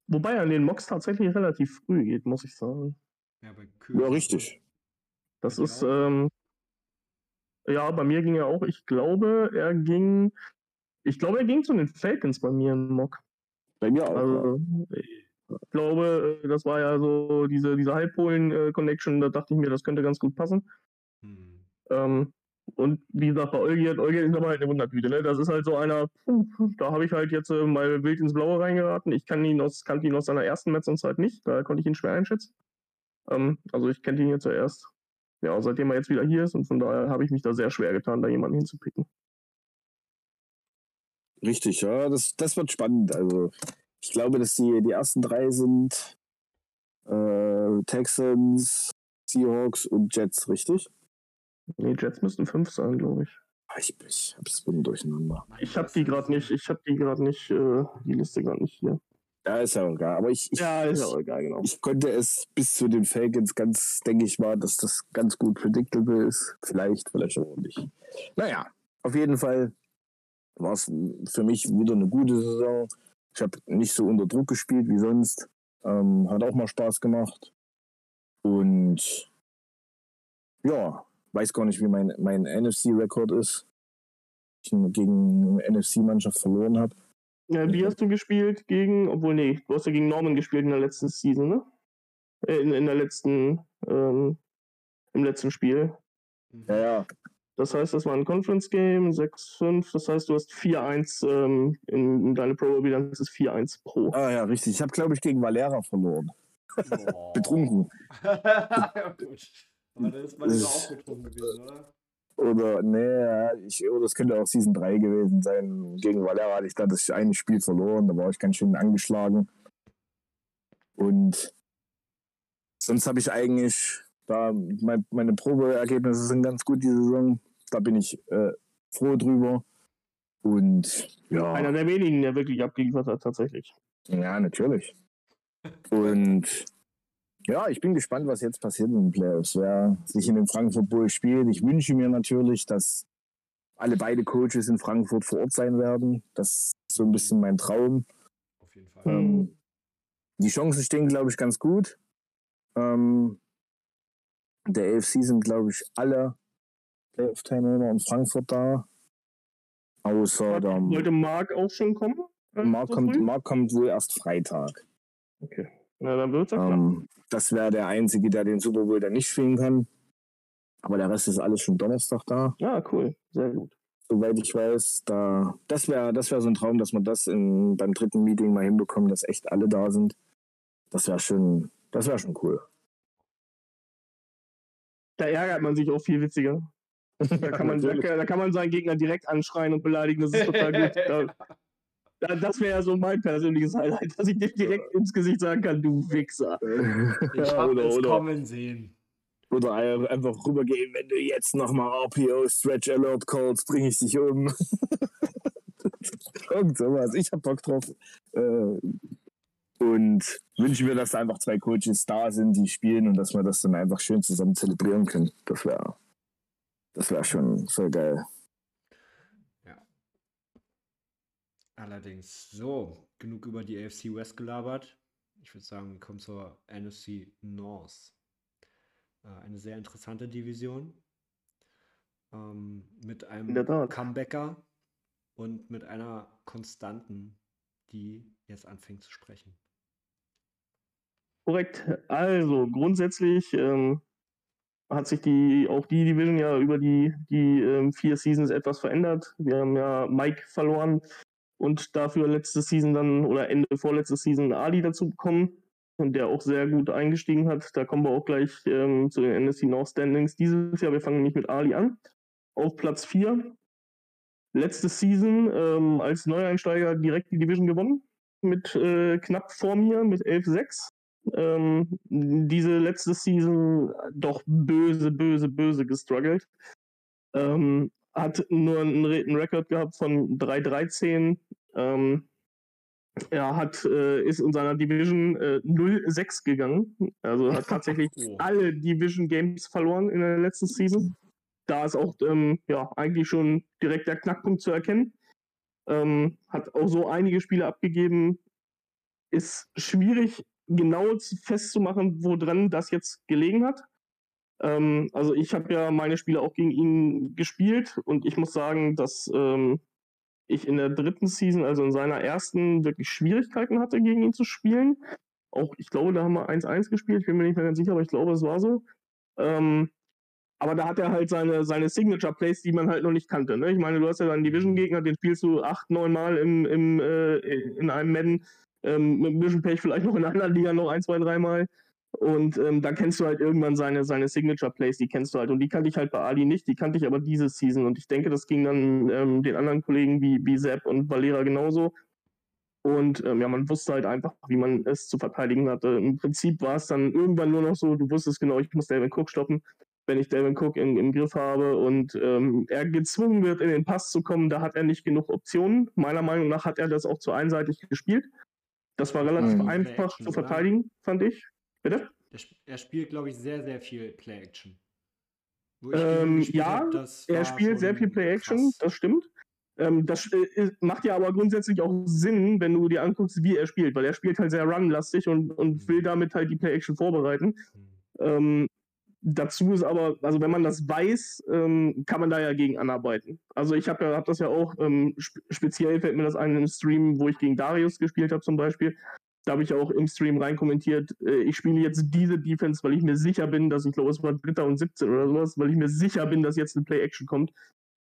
H: Wobei er an den Mocks tatsächlich relativ früh geht, muss ich sagen.
F: Ja.
G: Ja, richtig.
H: Das ist,
F: auch?
H: ähm, ja, bei mir ging er auch, ich glaube, er ging, ich glaube, er ging zu den Falcons bei mir im Mock.
G: Bei mir auch. ja.
H: Also, ich glaube, äh, das war ja so diese, diese Halbpolen-Connection, da dachte ich mir, das könnte ganz gut passen.
F: Hm.
H: Ähm, und wie gesagt, bei Eugen, Eugen ist aber halt eine Wundertüte, ne? Das ist halt so einer, puh, da habe ich halt jetzt äh, mal wild ins Blaue reingeraten. Ich kann ihn aus, kannte ihn aus seiner ersten Metzonzeit nicht, da konnte ich ihn schwer einschätzen. Ähm, also ich kenne ihn jetzt ja erst, ja, seitdem er jetzt wieder hier ist und von daher habe ich mich da sehr schwer getan, da jemanden hinzupicken.
G: Richtig, ja, das, das wird spannend. Also, ich glaube, dass die, die ersten drei sind äh, Texans, Seahawks und Jets, richtig?
H: Nee, Jets müssten fünf sein, glaube ich.
G: Ah, Ich, ich hab's bin durcheinander.
H: Ich habe die gerade nicht, ich habe die gerade nicht, äh, die Liste gerade nicht hier.
G: Ja, ist ja egal. Aber ich, ich,
H: Ja, ist
G: ich,
H: ja auch egal, genau.
G: ich konnte es bis zu den Falcons ganz, denke ich mal, dass das ganz gut predictable ist. Vielleicht, vielleicht auch nicht. Naja, auf jeden Fall war es für mich wieder eine gute Saison. Ich habe nicht so unter Druck gespielt wie sonst. Ähm, hat auch mal Spaß gemacht. Und ja, weiß gar nicht, wie mein, mein NFC-Rekord ist. Ich gegen eine NFC-Mannschaft verloren habe.
H: Ja, wie hast du gespielt gegen, obwohl, nee, du hast ja gegen Norman gespielt in der letzten Season, ne? Äh, In, in der letzten, ähm, im letzten Spiel.
G: Ja, ja,
H: Das heißt, das war ein Conference-Game, 6-5, das heißt, du hast 4-1, ähm, in, in deine Pro-Bilanz ist 4-1 pro.
G: Ah ja, richtig. Ich habe, glaube ich, gegen Valera verloren. Betrunken.
F: Aber dann ist man immer auch betrunken gewesen, oder?
G: Oder, nee, ich, oder es könnte auch Season 3 gewesen sein. Gegen Valera hatte ich da das eine Spiel verloren. Da war ich ganz schön angeschlagen. Und sonst habe ich eigentlich, da mein, meine Probeergebnisse sind ganz gut die Saison. Da bin ich äh, froh drüber. Und ja.
H: Einer der wenigen, der wirklich abgeliefert hat, tatsächlich.
G: Ja, natürlich. Und ja, ich bin gespannt, was jetzt passiert in den Playoffs. Wer sich in den Frankfurt Bowl spielt. Ich wünsche mir natürlich, dass alle beide Coaches in Frankfurt vor Ort sein werden. Das ist so ein bisschen mein Traum.
F: Auf jeden Fall.
G: Ähm, die Chancen stehen, glaube ich, ganz gut. Ähm, der AFC sind, glaube ich, alle Playoff-Teilnehmer in Frankfurt da. Außer der
H: Wollte Mark auch schon kommen? Äh,
G: Mark
H: so
G: kommt? Mark kommt wohl erst Freitag.
H: Okay. Na, dann wird's klar.
G: Ähm, das wäre der Einzige, der den Super Bowl dann nicht spielen kann. Aber der Rest ist alles schon Donnerstag da,
H: Ja, cool. Sehr gut.
G: soweit ich weiß. Da, das wäre das wär so ein Traum, dass man das in, beim dritten Meeting mal hinbekommt, dass echt alle da sind. Das wäre schon, das wäre schon cool.
H: Da ärgert man sich auch viel witziger. Da kann, man, da, da kann man seinen Gegner direkt anschreien und beleidigen. Das ist total gut. Da, das wäre ja so mein persönliches Highlight, dass ich dir direkt ins Gesicht sagen kann, du Wichser.
F: Ich hab
G: oder,
F: es
G: oder,
F: kommen sehen.
G: oder einfach rübergehen, wenn du jetzt nochmal RPO Stretch Alert callst, bringe ich dich um. Irgend sowas. Ich hab Bock drauf. Äh, und wünsche mir, dass da einfach zwei Coaches da sind, die spielen und dass wir das dann einfach schön zusammen zelebrieren können. Das wäre das wär schon sehr geil.
F: Allerdings, so, genug über die AFC West gelabert. Ich würde sagen, wir kommen zur NFC North. Äh, eine sehr interessante Division. Ähm, mit einem. Comebacker und mit einer Konstanten, die jetzt anfängt zu sprechen.
H: Korrekt. Also grundsätzlich ähm, hat sich die auch die Division ja über die, die ähm, vier Seasons etwas verändert. Wir haben ja Mike verloren und dafür letzte Season dann oder Ende vorletzte Season Ali dazu bekommen und der auch sehr gut eingestiegen hat. Da kommen wir auch gleich ähm, zu den NSC North Standings dieses Jahr. Wir fangen nämlich mit Ali an. Auf Platz 4. Letzte Season ähm, als Neueinsteiger direkt die Division gewonnen. Mit äh, knapp vor mir mit 11-6 ähm, diese letzte Season doch böse, böse, böse gestruggelt. Ähm, hat nur einen, Re- einen Rekord gehabt von 3-13. Ähm, er hat, äh, ist in seiner Division äh, 0-6 gegangen. Also hat tatsächlich
F: Oh.
H: alle Division Games verloren in der letzten Season. Da ist auch ähm, ja, eigentlich schon direkt der Knackpunkt zu erkennen. Ähm, hat auch so einige Spiele abgegeben. Ist schwierig genau zu- festzumachen, woran das jetzt gelegen hat. Ähm, also ich habe ja meine Spiele auch gegen ihn gespielt und ich muss sagen, dass ähm, ich in der dritten Season, also in seiner ersten, wirklich Schwierigkeiten hatte, gegen ihn zu spielen. Auch, ich glaube, da haben wir 1-1 gespielt, ich bin mir nicht mehr ganz sicher, aber ich glaube, es war so. Ähm, aber da hat er halt seine, seine Signature-Plays, die man halt noch nicht kannte. Ne? Ich meine, du hast ja deinen Division-Gegner, den spielst du acht, neun Mal im, im, äh, in einem Madden, ähm, mit ein bisschen Pech vielleicht noch in einer Liga noch ein, zwei, dreimal. Und ähm, da kennst du halt irgendwann seine, seine Signature-Plays, die kennst du halt. Und die kannte ich halt bei Ali nicht, die kannte ich aber diese Season. Und ich denke, das ging dann ähm, den anderen Kollegen wie, wie Sepp und Valera genauso. Und ähm, ja, man wusste halt einfach, wie man es zu verteidigen hatte. Im Prinzip war es dann irgendwann nur noch so, du wusstest genau, ich muss Devin Cook stoppen. Wenn ich Devin Cook im, im Griff habe und ähm, er gezwungen wird, in den Pass zu kommen, da hat er nicht genug Optionen. Meiner Meinung nach hat er das auch zu einseitig gespielt. Das war relativ
G: Mhm.
H: einfach zu verteidigen, fand ich. Bitte?
F: Er, sp- spielt, glaube ich, sehr, sehr viel Play-Action.
H: Ähm, ja,
F: hab,
H: Er spielt sehr viel Play-Action,
F: krass.
H: das stimmt. Ähm, das äh, macht ja aber grundsätzlich auch Sinn, wenn du dir anguckst, wie er spielt, weil er spielt halt sehr run-lastig und, und will damit halt die Play-Action vorbereiten.
F: Hm.
H: Ähm, dazu ist aber, also wenn man das weiß, ähm, kann man da ja gegen anarbeiten. Also ich habe ja, hab das ja auch, ähm, sp speziell fällt mir das ein im Stream, wo ich gegen Darius gespielt habe zum Beispiel. Da habe ich auch im Stream reinkommentiert, äh, ich spiele jetzt diese Defense, weil ich mir sicher bin, dass ich glaube, es war Dritter und 17 oder sowas, weil ich mir sicher bin, dass jetzt eine Play-Action kommt.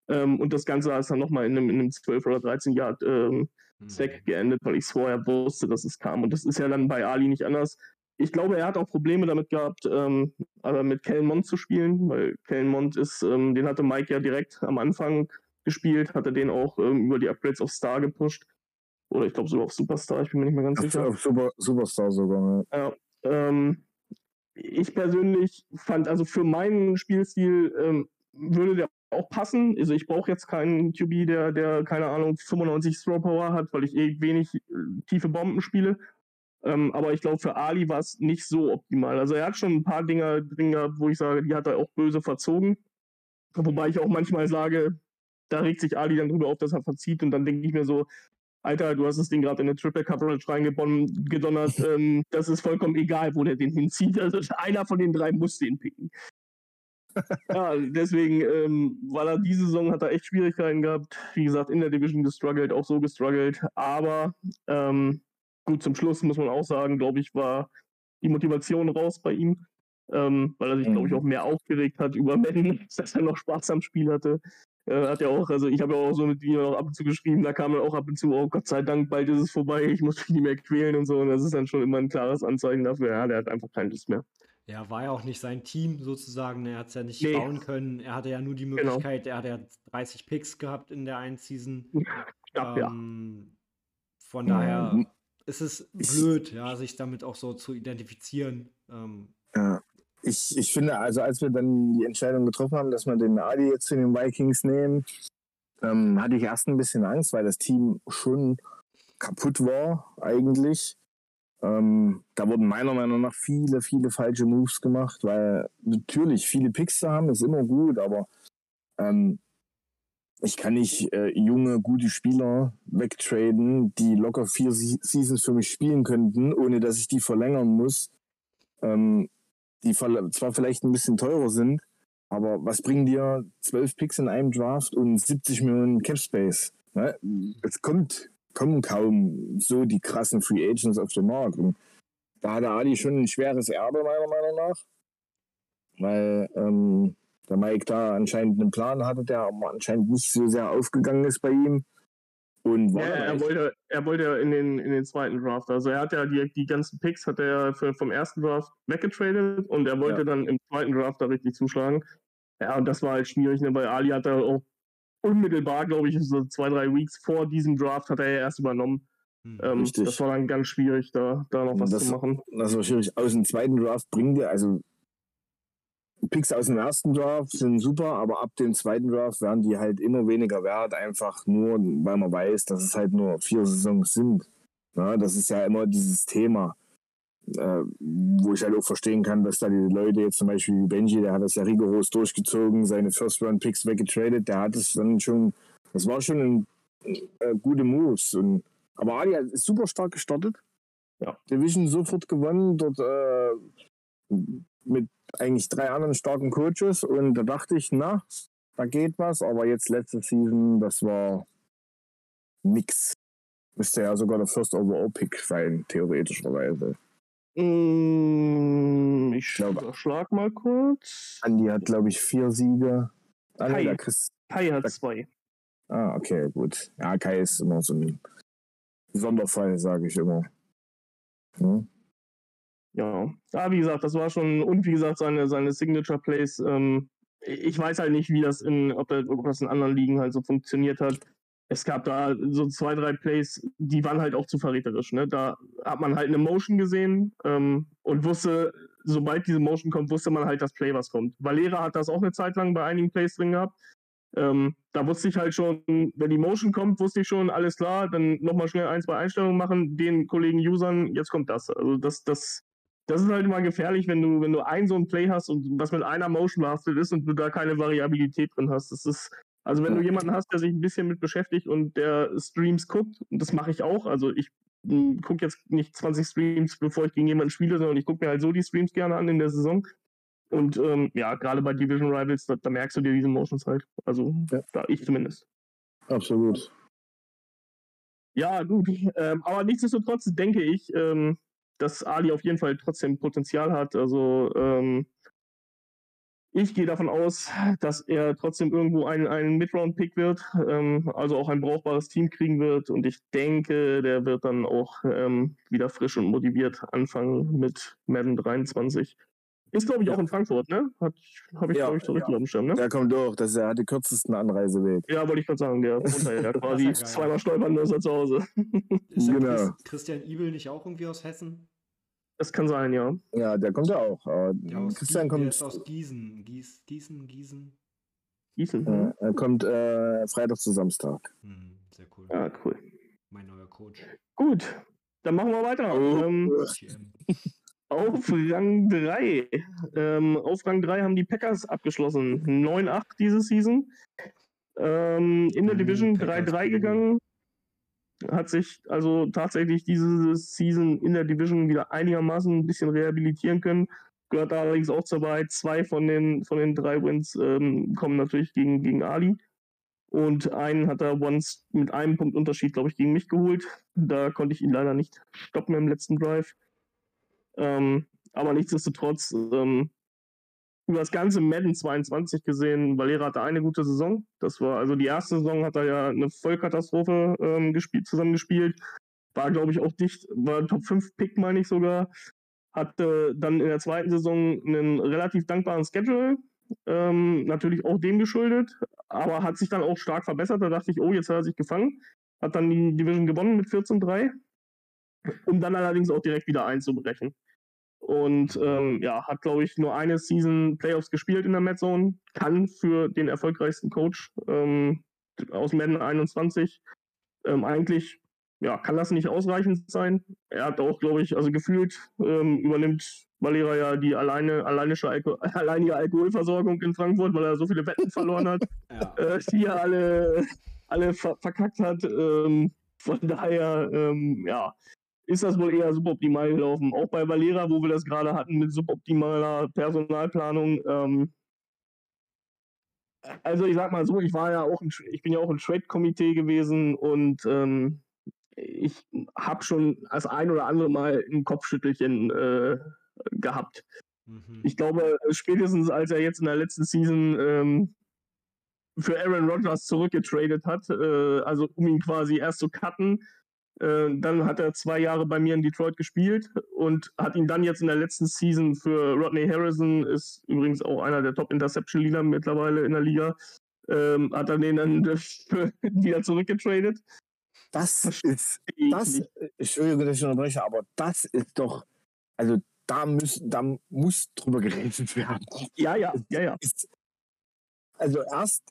H: Ähm, und das Ganze ist dann nochmal in einem, in einem 12 oder 13 Yard ähm,
F: Hm.
H: Sack geendet, weil ich es vorher wusste, dass es kam. Und das ist ja dann bei Ali nicht anders. Ich glaube, er hat auch Probleme damit gehabt, ähm, aber mit Kellen Mond zu spielen, weil Kellen Mond ist, ähm, den hatte Mike ja direkt am Anfang gespielt, hatte den auch ähm, über die Upgrades auf Star gepusht. Oder ich glaube sogar auf Superstar, ich bin mir nicht mehr ganz
G: Auf,
H: sicher.
G: auf Super, Superstar sogar. Ne?
H: Ja, ähm, ich persönlich fand, also für meinen Spielstil ähm, würde der auch passen. Also ich brauche jetzt keinen QB, der, der, keine Ahnung, 95 Throw Power hat, weil ich eh wenig äh, tiefe Bomben spiele. Ähm, aber ich glaube, für Ali war es nicht so optimal. Also er hat schon ein paar Dinger drin gehabt, wo ich sage, die hat er auch böse verzogen. Wobei ich auch manchmal sage, da regt sich Ali dann drüber auf, dass er verzieht. Und dann denke ich mir so, Alter, du hast das Ding gerade in eine Triple Coverage reingedonnert. ähm, das ist vollkommen egal, wo der den hinzieht. Also einer von den drei muss den picken. Ja, deswegen, ähm, weil er diese Saison hat er echt Schwierigkeiten gehabt. Wie gesagt, in der Division gestruggelt, auch so gestruggelt. Aber ähm, gut, zum Schluss muss man auch sagen, glaube ich, war die Motivation raus bei ihm. Ähm, weil er sich, glaube ich,
G: Mhm.
H: auch mehr aufgeregt hat über Madden, dass er noch Spaß am Spiel hatte. Äh, hat ja auch, also ich habe ja auch so mit ihm auch ab und zu geschrieben, da kam dann auch ab und zu, oh Gott sei Dank, bald ist es vorbei, ich muss mich nicht mehr quälen und so. Und das ist dann schon immer ein klares Anzeichen dafür, ja, der hat einfach keine Lust mehr.
F: Ja, war ja auch nicht sein Team sozusagen. Er hat es ja nicht
H: Nee.
F: bauen können. Er hatte ja nur die
H: Genau.
F: Möglichkeit, er hatte ja 30 Picks gehabt in der einen Season.
H: Ja, ja.
F: Ähm, Von
G: Ja,
F: daher
G: m-
F: ist es blöd, ja, sich damit auch so zu identifizieren. Ähm,
G: Ja. Ich, ich finde, also als wir dann die Entscheidung getroffen haben, dass wir den Ali jetzt zu den Vikings nehmen, ähm, hatte ich erst ein bisschen Angst, weil das Team schon kaputt war eigentlich. Ähm, da wurden meiner Meinung nach viele, viele falsche Moves gemacht, weil natürlich viele Picks zu haben ist immer gut, aber ähm, ich kann nicht äh, junge, gute Spieler wegtraden, die locker vier Se Seasons für mich spielen könnten, ohne dass ich die verlängern muss. Ähm, die zwar vielleicht ein bisschen teurer sind, aber was bringen dir 12 Picks in einem Draft und 70 Millionen Cap Space? Ne? Es kommt, kommen kaum so die krassen Free Agents auf den Markt. Und da hatte Ali schon ein schweres Erbe, meiner Meinung nach. Weil ähm, der Mike da anscheinend einen Plan hatte, der aber anscheinend nicht so sehr aufgegangen ist bei ihm. Und war
H: Ja, er wollte, er wollte ja in den, in den zweiten Draft. Also er hat ja die, die ganzen Picks hat er für, vom ersten Draft weggetradet und er wollte
G: Ja.
H: dann im zweiten Draft da richtig zuschlagen. Ja, und das war halt schwierig, ne? weil Ali hat da auch unmittelbar, glaube ich, so zwei, drei Weeks vor diesem Draft hat er ja erst übernommen.
F: hm.
H: Ähm, das war dann ganz schwierig, da, da noch was
G: Das-
H: zu machen.
G: das war schwierig. Aus dem zweiten Draft bringt dir, also Picks aus dem ersten Draft sind super, aber ab dem zweiten Draft werden die halt immer weniger wert, einfach nur, weil man weiß, dass es halt nur vier Saisons sind. Ja, das ist ja immer dieses Thema, äh, wo ich halt auch verstehen kann, dass da die Leute jetzt zum Beispiel wie Benji, der hat das ja rigoros durchgezogen, seine First-Round-Picks weggetradet, der hat es dann schon, das war schon ein, äh, gute Moves. Und, aber hat- ist super stark gestartet.
H: Ja.
G: Division sofort gewonnen, dort äh, mit eigentlich drei anderen starken Coaches und da dachte ich, na, da geht was, aber jetzt letzte Season, das war nix. Müsste ja sogar der First Overall Pick sein, theoretischerweise.
H: Mm, ich
G: glaube-
H: schlag mal kurz.
G: Andi hat, glaube ich, vier Siege. Ah,
H: Kai.
G: Chris.
H: Kai hat
G: Da-
H: zwei.
G: Ah, okay, gut. Ja, Kai ist immer so ein Sonderfall, sage ich immer. Hm?
H: Ja, ja, wie gesagt, das war schon, und wie gesagt, seine, seine Signature Plays, ähm, ich weiß halt nicht, wie das in, ob, das, in anderen Ligen halt so funktioniert hat. Es gab da so zwei, drei Plays, die waren halt auch zu verräterisch. Ne? Da hat man halt eine Motion gesehen ähm, und wusste, sobald diese Motion kommt, wusste man halt das Play, was kommt. Valera hat das auch eine Zeit lang bei einigen Plays drin gehabt. Ähm, da wusste ich halt schon, wenn die Motion kommt, wusste ich schon, alles klar, dann nochmal schnell ein, zwei Einstellungen machen, den Kollegen Usern, jetzt kommt das. Also das, das, das ist halt immer gefährlich, wenn du, wenn du ein so ein Play hast und was mit einer Motion behaftet ist und du da keine Variabilität drin hast. Das ist, also wenn du jemanden hast, der sich ein bisschen mit beschäftigt und der Streams guckt, und das mache ich auch, also ich gucke jetzt nicht 20 Streams, bevor ich gegen jemanden spiele, sondern ich gucke mir halt so die Streams gerne an in der Saison. Und ähm, ja, gerade bei Division Rivals, da, da merkst du dir diese Motions halt. Also,
G: Ja.
H: da ich zumindest.
G: Absolut.
H: Ja, gut. Ähm, aber nichtsdestotrotz denke ich, ähm, dass Ali auf jeden Fall trotzdem Potenzial hat. Also ähm, ich gehe davon aus, dass er trotzdem irgendwo ein, ein Mid-Round-Pick wird, ähm, also auch ein brauchbares Team kriegen wird. Und ich denke, der wird dann auch ähm, wieder frisch und motiviert anfangen mit Madden 23. Ist, glaube ich, auch in Frankfurt, ne? Habe ich,
G: Ja,
H: glaube ich, so richtig auf dem Schirm, ne?
G: Der kommt durch, das ist, er hat den kürzesten Anreiseweg.
H: Ja, wollte ich gerade sagen, der ja quasi
F: ja
H: zweimal stolpern, ist er zu Hause.
F: Ist der
G: Genau.
F: Chris, Christian Ibel nicht auch irgendwie aus Hessen?
H: Das kann sein, ja.
G: Ja, der kommt ja auch.
F: Ja,
G: Christian
F: Gie- der
G: kommt,
F: ist aus Gießen. Gies, Gießen, Gießen.
H: Gießen.
G: äh, er kommt äh, Freitag zu Samstag.
F: Hm, sehr cool.
H: Ja, cool.
F: Mein neuer Coach.
H: Gut, dann machen wir weiter.
G: Oh.
H: Ähm. Auf Rang 3. Ähm, auf Rang 3 haben die Packers abgeschlossen. 9-8 diese Season. Ähm, in der
F: Uh,
H: Division
F: Packers,
H: 3-3
F: uh.
H: gegangen. Hat sich also tatsächlich diese Season in der Division wieder einigermaßen ein bisschen rehabilitieren können. gehört allerdings auch dabei. Zwei von den, von den drei Wins ähm, kommen natürlich gegen, gegen Ali. Und einen hat er once mit einem Punkt Unterschied, glaube ich, gegen mich geholt. Da konnte ich ihn leider nicht stoppen im letzten Drive. Ähm, aber nichtsdestotrotz, ähm, über das ganze Madden 22 gesehen, Valera hatte eine gute Saison. Das war, also die erste Saison hat er ja eine Vollkatastrophe ähm, gespielt, zusammengespielt. War, glaube ich, auch dicht, war Top 5 Pick, meine ich sogar. Hatte dann in der zweiten Saison einen relativ dankbaren Schedule. Ähm, natürlich auch dem geschuldet, aber hat sich dann auch stark verbessert. Da dachte ich, oh, jetzt hat er sich gefangen. Hat dann die Division gewonnen mit 14-3, um dann allerdings auch direkt wieder einzubrechen. Und ähm, ja, hat, glaube ich, nur eine Season Playoffs gespielt in der Madzone. Kann für den erfolgreichsten Coach ähm, aus Madden 21 ähm, eigentlich, ja, kann das nicht ausreichend sein. Er hat auch, glaube ich, also gefühlt ähm, übernimmt Valera ja die alleine, alleinische Alko alleinige Alkoholversorgung in Frankfurt, weil er so viele Wetten verloren hat,
F: Ja.
H: äh, die er alle, alle ver verkackt hat. Ähm, von daher, ähm, ja, ist das wohl eher suboptimal gelaufen. Auch bei Valera, wo wir das gerade hatten mit suboptimaler Personalplanung. Ähm, also ich sag mal so, ich war ja auch, ein, ich bin ja auch im Trade-Komitee gewesen und ähm, ich habe schon das ein oder andere Mal ein Kopfschüttelchen äh, gehabt.
F: Mhm.
H: Ich glaube, spätestens als er jetzt in der letzten Season ähm, für Aaron Rodgers zurückgetradet hat, äh, also um ihn quasi erst zu cutten, dann hat er zwei Jahre bei mir in Detroit gespielt und hat ihn dann jetzt in der letzten Season für Rodney Harrison, ist übrigens auch einer der Top-Interception-Leader mittlerweile in der Liga, ähm, hat er den dann wieder zurückgetradet.
G: Das ist,
H: Ich
G: das. Entschuldigung, dass ich unterbreche, aber das ist doch, also da, muss, da muss drüber geredet werden.
H: Ja, ja, ja, ja.
G: Also erst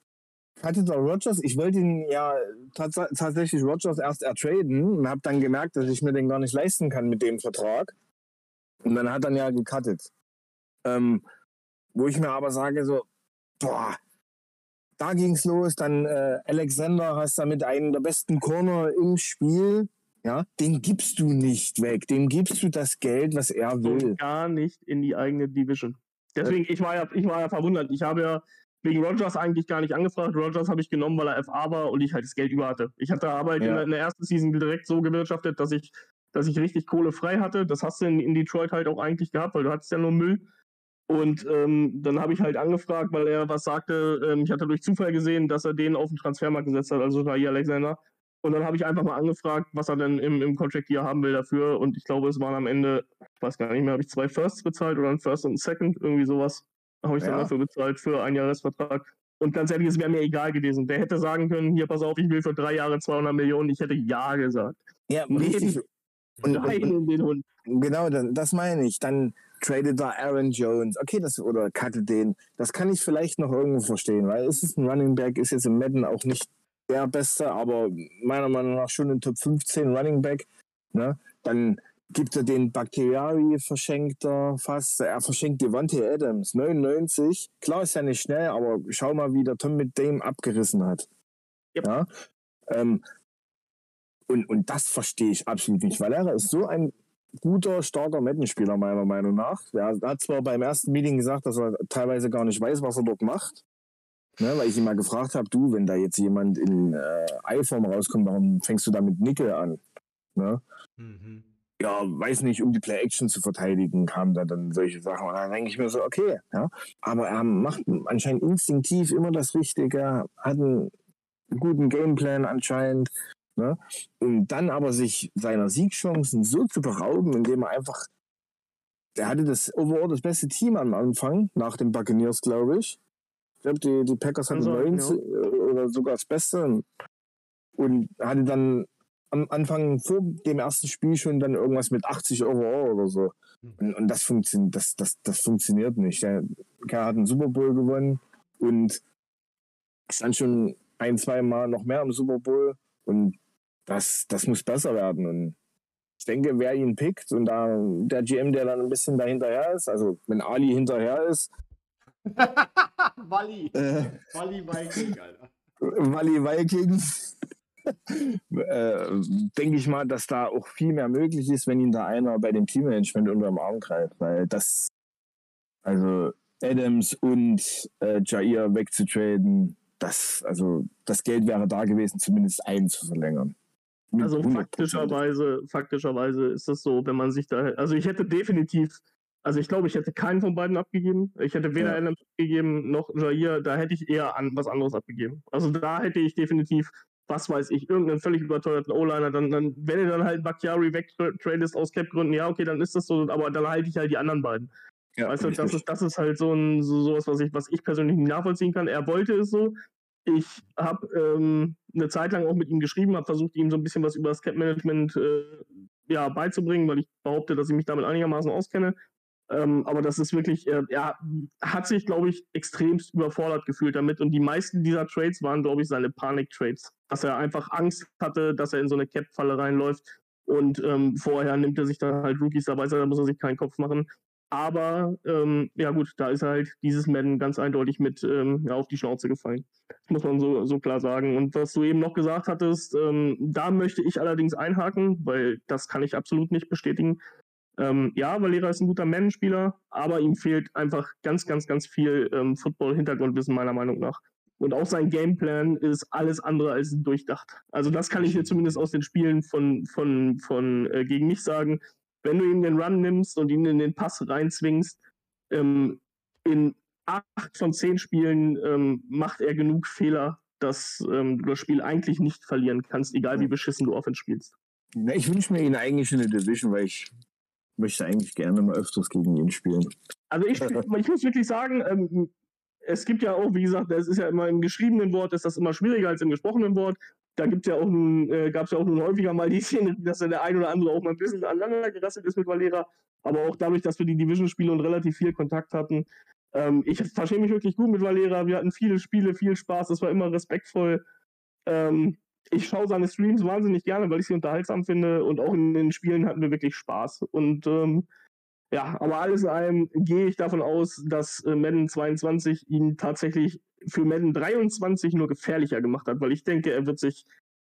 G: hatte Rogers, ich wollte ihn ja tats tatsächlich Rogers erst ertraden und habe dann gemerkt, dass ich mir den gar nicht leisten kann mit dem Vertrag. Und dann hat er ja gecuttet. Ähm, wo ich mir aber sage, so, boah, da ging's los, dann äh, Alexander hast damit einen der besten Corner im Spiel. Ja, den gibst du nicht weg. Dem gibst du das Geld, was er will.
H: Und gar nicht in die eigene Division. Deswegen, ich war ja, ich war ja verwundert. Ich habe ja wegen Rogers eigentlich gar nicht angefragt. Rogers habe ich genommen, weil er FA war und ich halt das Geld über hatte. Ich hatte Arbeit in,
G: Ja.
H: der, in der ersten Season direkt so gewirtschaftet, dass ich, dass ich richtig Kohle frei hatte. Das hast du in, in Detroit halt auch eigentlich gehabt, weil du hattest ja nur Müll. Und ähm, dann habe ich halt angefragt, weil er was sagte. Ähm, ich hatte durch Zufall gesehen, dass er den auf den Transfermarkt gesetzt hat, also Jair Alexander. Und dann habe ich einfach mal angefragt, was er denn im, im Contract hier haben will dafür. Und ich glaube, es waren am Ende, ich weiß gar nicht mehr, habe ich zwei Firsts bezahlt oder ein First und ein Second, irgendwie sowas. Habe ich dann
G: Ja.
H: dafür bezahlt für ein Jahresvertrag. Und ganz ehrlich, es wäre mir egal gewesen. Der hätte sagen können, hier, pass auf, ich will für drei Jahre 200 Millionen. Ich hätte Ja gesagt.
G: Ja, richtig. Und,
H: Nein, in den Hund.
G: Genau, dann- das meine ich. Dann tradet da Aaron Jones. Okay, das oder cuttet den. Das kann ich vielleicht noch irgendwo verstehen, weil es ist ein Running Back, ist jetzt im Madden auch nicht der beste, aber meiner Meinung nach schon ein Top 15 Running Back. Ne? Dann gibt er den Bakhtiari, verschenkt er fast. Er verschenkt Devontae Adams, 99. Klar ist er nicht schnell, aber schau mal, wie der Tom mit dem abgerissen hat.
H: Yep.
G: Ja? Ähm, und, und das verstehe ich absolut nicht, weil er ist so ein guter, starker Madden-Spieler, meiner Meinung nach. Er hat zwar beim ersten Meeting gesagt, dass er teilweise gar nicht weiß, was er dort macht. Ne, weil ich ihn mal gefragt habe, du, wenn da jetzt jemand in äh, Eiform rauskommt, warum fängst du da mit Nickel an? Ne?
F: Mhm.
G: Ja, weiß nicht, um die Play-Action zu verteidigen, kamen da dann solche Sachen. Und dann denke ich mir so, okay, ja. Aber er macht anscheinend instinktiv immer das Richtige, hat einen guten Gameplan anscheinend. Ne? Und dann aber sich seiner Siegchancen so zu berauben, indem er einfach, der hatte das overall das beste Team am Anfang, nach den Buccaneers, glaube ich. Ich glaube, die, die Packers hatten
H: sein,
G: 19 oder sogar das Beste. Und hatte dann am Anfang vor dem ersten Spiel schon dann irgendwas mit 80 overall oder so. Und, und das, funktioniert, das, das, das funktioniert nicht. Der Kerl hat einen Super Bowl gewonnen und stand schon ein, zwei Mal noch mehr im Super Bowl. Und das, das muss besser werden. Und ich denke, wer ihn pickt und da der GM, der dann ein bisschen dahinterher ist, also wenn Ali hinterher ist,
F: Wally.
G: äh,
F: Wally Viking, Alter.
G: Wally Vikings, äh, denke ich mal, dass da auch viel mehr möglich ist, wenn ihn da einer bei dem Teammanagement unter dem Arm greift. Weil das, Also Adams und äh, Jair wegzutraden, das, also das Geld wäre da gewesen, zumindest einen zu verlängern. Mit
H: Also
G: 100%.
H: faktischerweise, faktischerweise ist es so, wenn man sich da, also ich hätte definitiv, also ich glaube, ich hätte keinen von beiden abgegeben. Ich hätte weder
G: Ja.
H: Adams abgegeben noch Jair, da hätte ich eher an was anderes abgegeben. Also da hätte ich definitiv, was weiß ich, irgendeinen völlig überteuerten O-Liner, dann, dann, wenn du dann halt Bakhtiari wegtradest aus Cap-Gründen, ja, okay, dann ist das so, aber dann halte ich halt die anderen beiden.
G: Ja,
H: weißt du, das ist, das ist halt so ein so sowas, was ich, was ich persönlich nicht nachvollziehen kann. Er wollte es so. Ich habe ähm, eine Zeit lang auch mit ihm geschrieben, habe versucht, ihm so ein bisschen was über das Cap-Management äh, ja, beizubringen, weil ich behaupte, dass ich mich damit einigermaßen auskenne. Ähm, aber das ist wirklich, äh, er hat sich, glaube ich, extremst überfordert gefühlt damit. Und die meisten dieser Trades waren, glaube ich, seine Panik-Trades. Dass er einfach Angst hatte, dass er in so eine Cap-Falle reinläuft. Und ähm, vorher nimmt er sich dann halt Rookies, da weiß er, da muss er sich keinen Kopf machen. Aber ähm, ja gut, da ist halt dieses Madden ganz eindeutig mit ähm, ja, auf die Schnauze gefallen. Das muss man so, so klar sagen. Und was du eben noch gesagt hattest, ähm, da möchte ich allerdings einhaken, weil das kann ich absolut nicht bestätigen. Ähm, ja, Valera ist ein guter Madden-Spieler, aber ihm fehlt einfach ganz, ganz, ganz viel ähm, Football-Hintergrundwissen meiner Meinung nach. Und auch sein Gameplan ist alles andere als durchdacht. Also das kann ich hier zumindest aus den Spielen von, von, von äh, gegen mich sagen. Wenn du ihm den Run nimmst und ihn in den Pass reinzwingst, ähm, in acht von zehn Spielen ähm, macht er genug Fehler, dass ähm, du das Spiel eigentlich nicht verlieren kannst, egal wie beschissen du Offense spielst.
G: Na, ich wünsche mir ihn eigentlich in der Division, weil ich möchte eigentlich gerne mal öfters gegen ihn spielen.
H: Also ich, ich muss wirklich sagen, ähm, es gibt ja auch, wie gesagt, es ist ja immer im geschriebenen Wort, ist das immer schwieriger als im gesprochenen Wort. Da gibt ja auch nun, äh, gab es ja auch nun häufiger mal die Szene, dass dann der ein oder andere auch mal ein bisschen aneinander gerasselt ist mit Valera. Aber auch dadurch, dass wir die Division-Spiele und relativ viel Kontakt hatten. Ähm, ich verstehe mich wirklich gut mit Valera. Wir hatten viele Spiele, viel Spaß. Das war immer respektvoll. Ähm, ich schaue seine Streams wahnsinnig gerne, weil ich sie unterhaltsam finde. Und auch in den Spielen hatten wir wirklich Spaß. Und ähm, ja, aber alles in allem gehe ich davon aus, dass äh, Madden 22 ihn tatsächlich für Madden 23 nur gefährlicher gemacht hat, weil ich denke, er wird sich,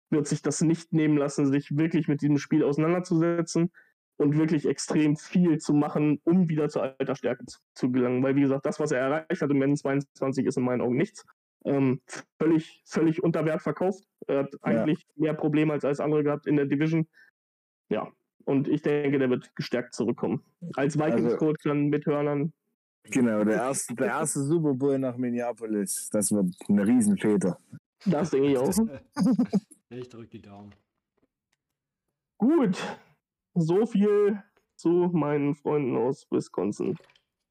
H: wird sich das nicht nehmen lassen, sich wirklich mit diesem Spiel auseinanderzusetzen und wirklich extrem viel zu machen, um wieder zur alter Stärke zu, zu gelangen. Weil, wie gesagt, das, was er erreicht hat in Madden 22, ist in meinen Augen nichts. Ähm, völlig, völlig unter Wert verkauft. Er hat eigentlich mehr Probleme als alles andere gehabt in der Division. Ja, und ich denke, der wird gestärkt zurückkommen. Als Vikings-Coach dann mit Hörnern.
G: Genau, der erste, der erste Super Bowl nach Minneapolis, das wird eine Riesenfete.
H: Das denke ich auch.
F: Ich drücke die Daumen.
H: Gut, so viel zu meinen Freunden aus Wisconsin.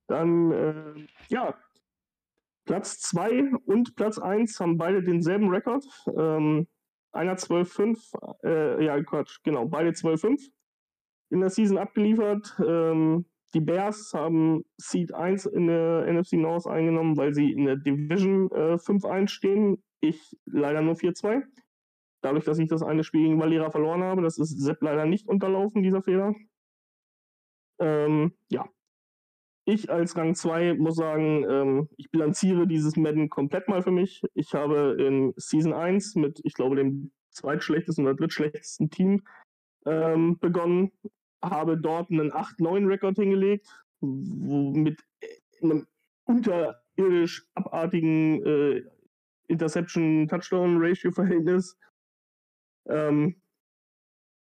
H: Dann, äh, ja, Platz 2 und Platz 1 haben beide denselben Rekord. Ähm, einer 12-5, äh, ja, Quatsch, genau, beide 12-5 in der Season abgeliefert. Ähm, die Bears haben Seed 1 in der NFC North eingenommen, weil sie in der Division äh, 5-1 stehen. Ich leider nur 4-2 dadurch, dass ich das eine Spiel gegen Valera verloren habe. Das ist Sepp leider nicht unterlaufen, dieser Fehler. Ähm, ja. Ich als Rang 2 muss sagen, ähm, ich bilanziere dieses Madden komplett mal für mich. Ich habe in Season 1 mit, ich glaube, dem zweitschlechtesten oder drittschlechtesten Team ähm, begonnen, habe dort einen 8-9-Rekord hingelegt, mit einem unterirdisch abartigen äh, Interception-Touchdown-Ratio-Verhältnis. Ähm,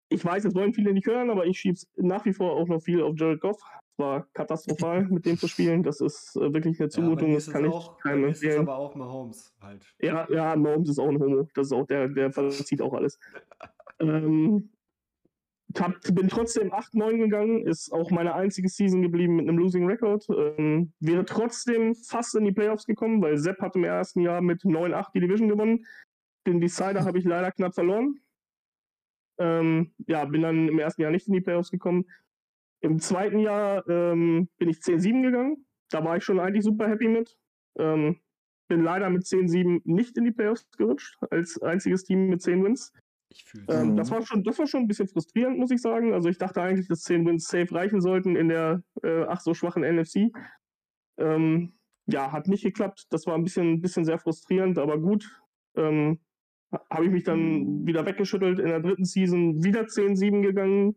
H: ich weiß, das wollen viele nicht hören, aber ich schiebe es nach wie vor auch noch viel auf Jared Goff. War katastrophal, mit dem zu spielen. Das ist äh, wirklich eine Zumutung.
F: ja,
H: das kann ich
F: auch,
H: keinem
F: bei mir ist
H: empfehlen.
F: aber auch Mahomes halt.
H: Ja, ja, Mahomes ist auch ein Homo. Das ist auch der, der verzieht auch alles. ähm, hab, bin trotzdem 8-9 gegangen, ist auch meine einzige Season geblieben mit einem Losing Record. Ähm, wäre trotzdem fast in die Playoffs gekommen, weil Sepp hat im ersten Jahr mit 9-8 die Division gewonnen. Den Decider habe ich leider knapp verloren. Ähm, ja, bin dann im ersten Jahr nicht in die Playoffs gekommen. Im zweiten Jahr ähm, bin ich 10-7 gegangen. Da war ich schon eigentlich super happy mit. Ähm, bin leider mit 10-7 nicht in die Playoffs gerutscht, als einziges Team mit 10 Wins.
F: Ich fühle
H: Ähm,
G: Mhm.
H: das, war schon, das war schon ein bisschen frustrierend, muss ich sagen. Also ich dachte eigentlich, dass 10 Wins safe reichen sollten in der äh, ach so schwachen NFC. Ähm, ja, hat nicht geklappt. Das war ein bisschen, bisschen sehr frustrierend, aber gut. Ähm, Habe ich mich dann wieder weggeschüttelt. In der dritten Season wieder 10-7 gegangen.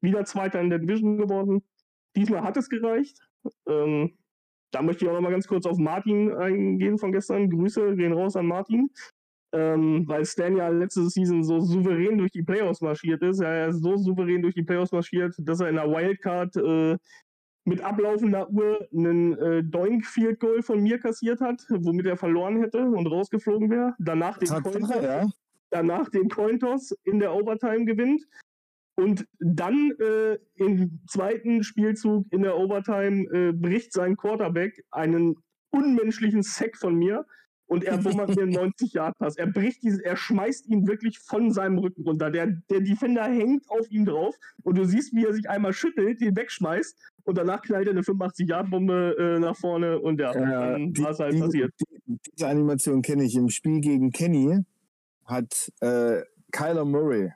H: Wieder Zweiter in der Division geworden. Diesmal hat es gereicht. Ähm, da möchte ich auch noch mal ganz kurz auf Martin eingehen von gestern. Grüße gehen raus an Martin. Ähm, weil Stan ja letzte Season so souverän durch die Playoffs marschiert ist. Er ist so souverän durch die Playoffs marschiert, dass er in der Wildcard äh, mit ablaufender Uhr einen äh, Doink Field Goal von mir kassiert hat, womit er verloren hätte und rausgeflogen wäre. Danach den Coin
G: Tatsache, ja.
H: danach den Cointoss in der Overtime gewinnt und dann äh, im zweiten Spielzug in der Overtime äh, bricht sein Quarterback einen unmenschlichen Sack von mir und er bummert mir einen 90 Yard Pass. Er bricht dieses, er schmeißt ihn wirklich von seinem Rücken runter. Der, der Defender hängt auf ihm drauf und du siehst, wie er sich einmal schüttelt, den wegschmeißt und danach knallt er eine 85 Yard Bombe äh, nach vorne und ja,
G: Ja,
H: dann
G: die-
H: war es halt
G: die-
H: passiert.
G: Die, diese Animation kenne ich. Im Spiel gegen Kenny hat äh, Kyler Murray,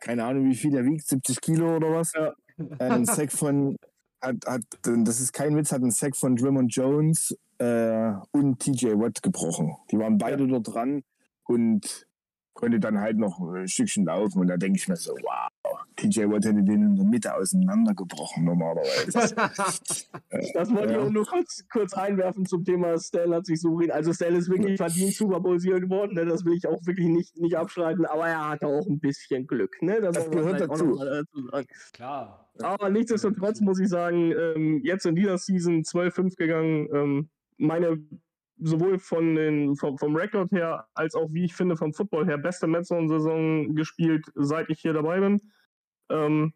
G: keine Ahnung wie viel er wiegt, 70 Kilo oder was,
H: Ja.
G: einen Sack von, hat, hat, das ist kein Witz, hat einen Sack von Drummond Jones äh, und TJ Watt gebrochen. Die waren beide dort dran und konnte dann halt noch ein Stückchen laufen. Und da denke ich mir so, wow, TJ Watt hätte den in der Mitte auseinandergebrochen normalerweise.
H: Das wollte ich auch nur kurz, kurz einwerfen zum Thema Stell hat sich souverän. Also Stell ist wirklich verdient Super Bowl-Sieger geworden, ne? das will ich auch wirklich nicht, nicht abstreiten, aber er hatte auch ein bisschen Glück. Ne?
G: Das
H: man
G: gehört
H: auch
G: dazu.
F: Klar.
H: Aber nichtsdestotrotz muss ich sagen, ähm, jetzt in dieser Season 12-5 gegangen. Ähm, meine sowohl von den, vom, vom Rekord her als auch, wie ich finde, vom Football her beste Metson-Saison gespielt, seit ich hier dabei bin. Ähm,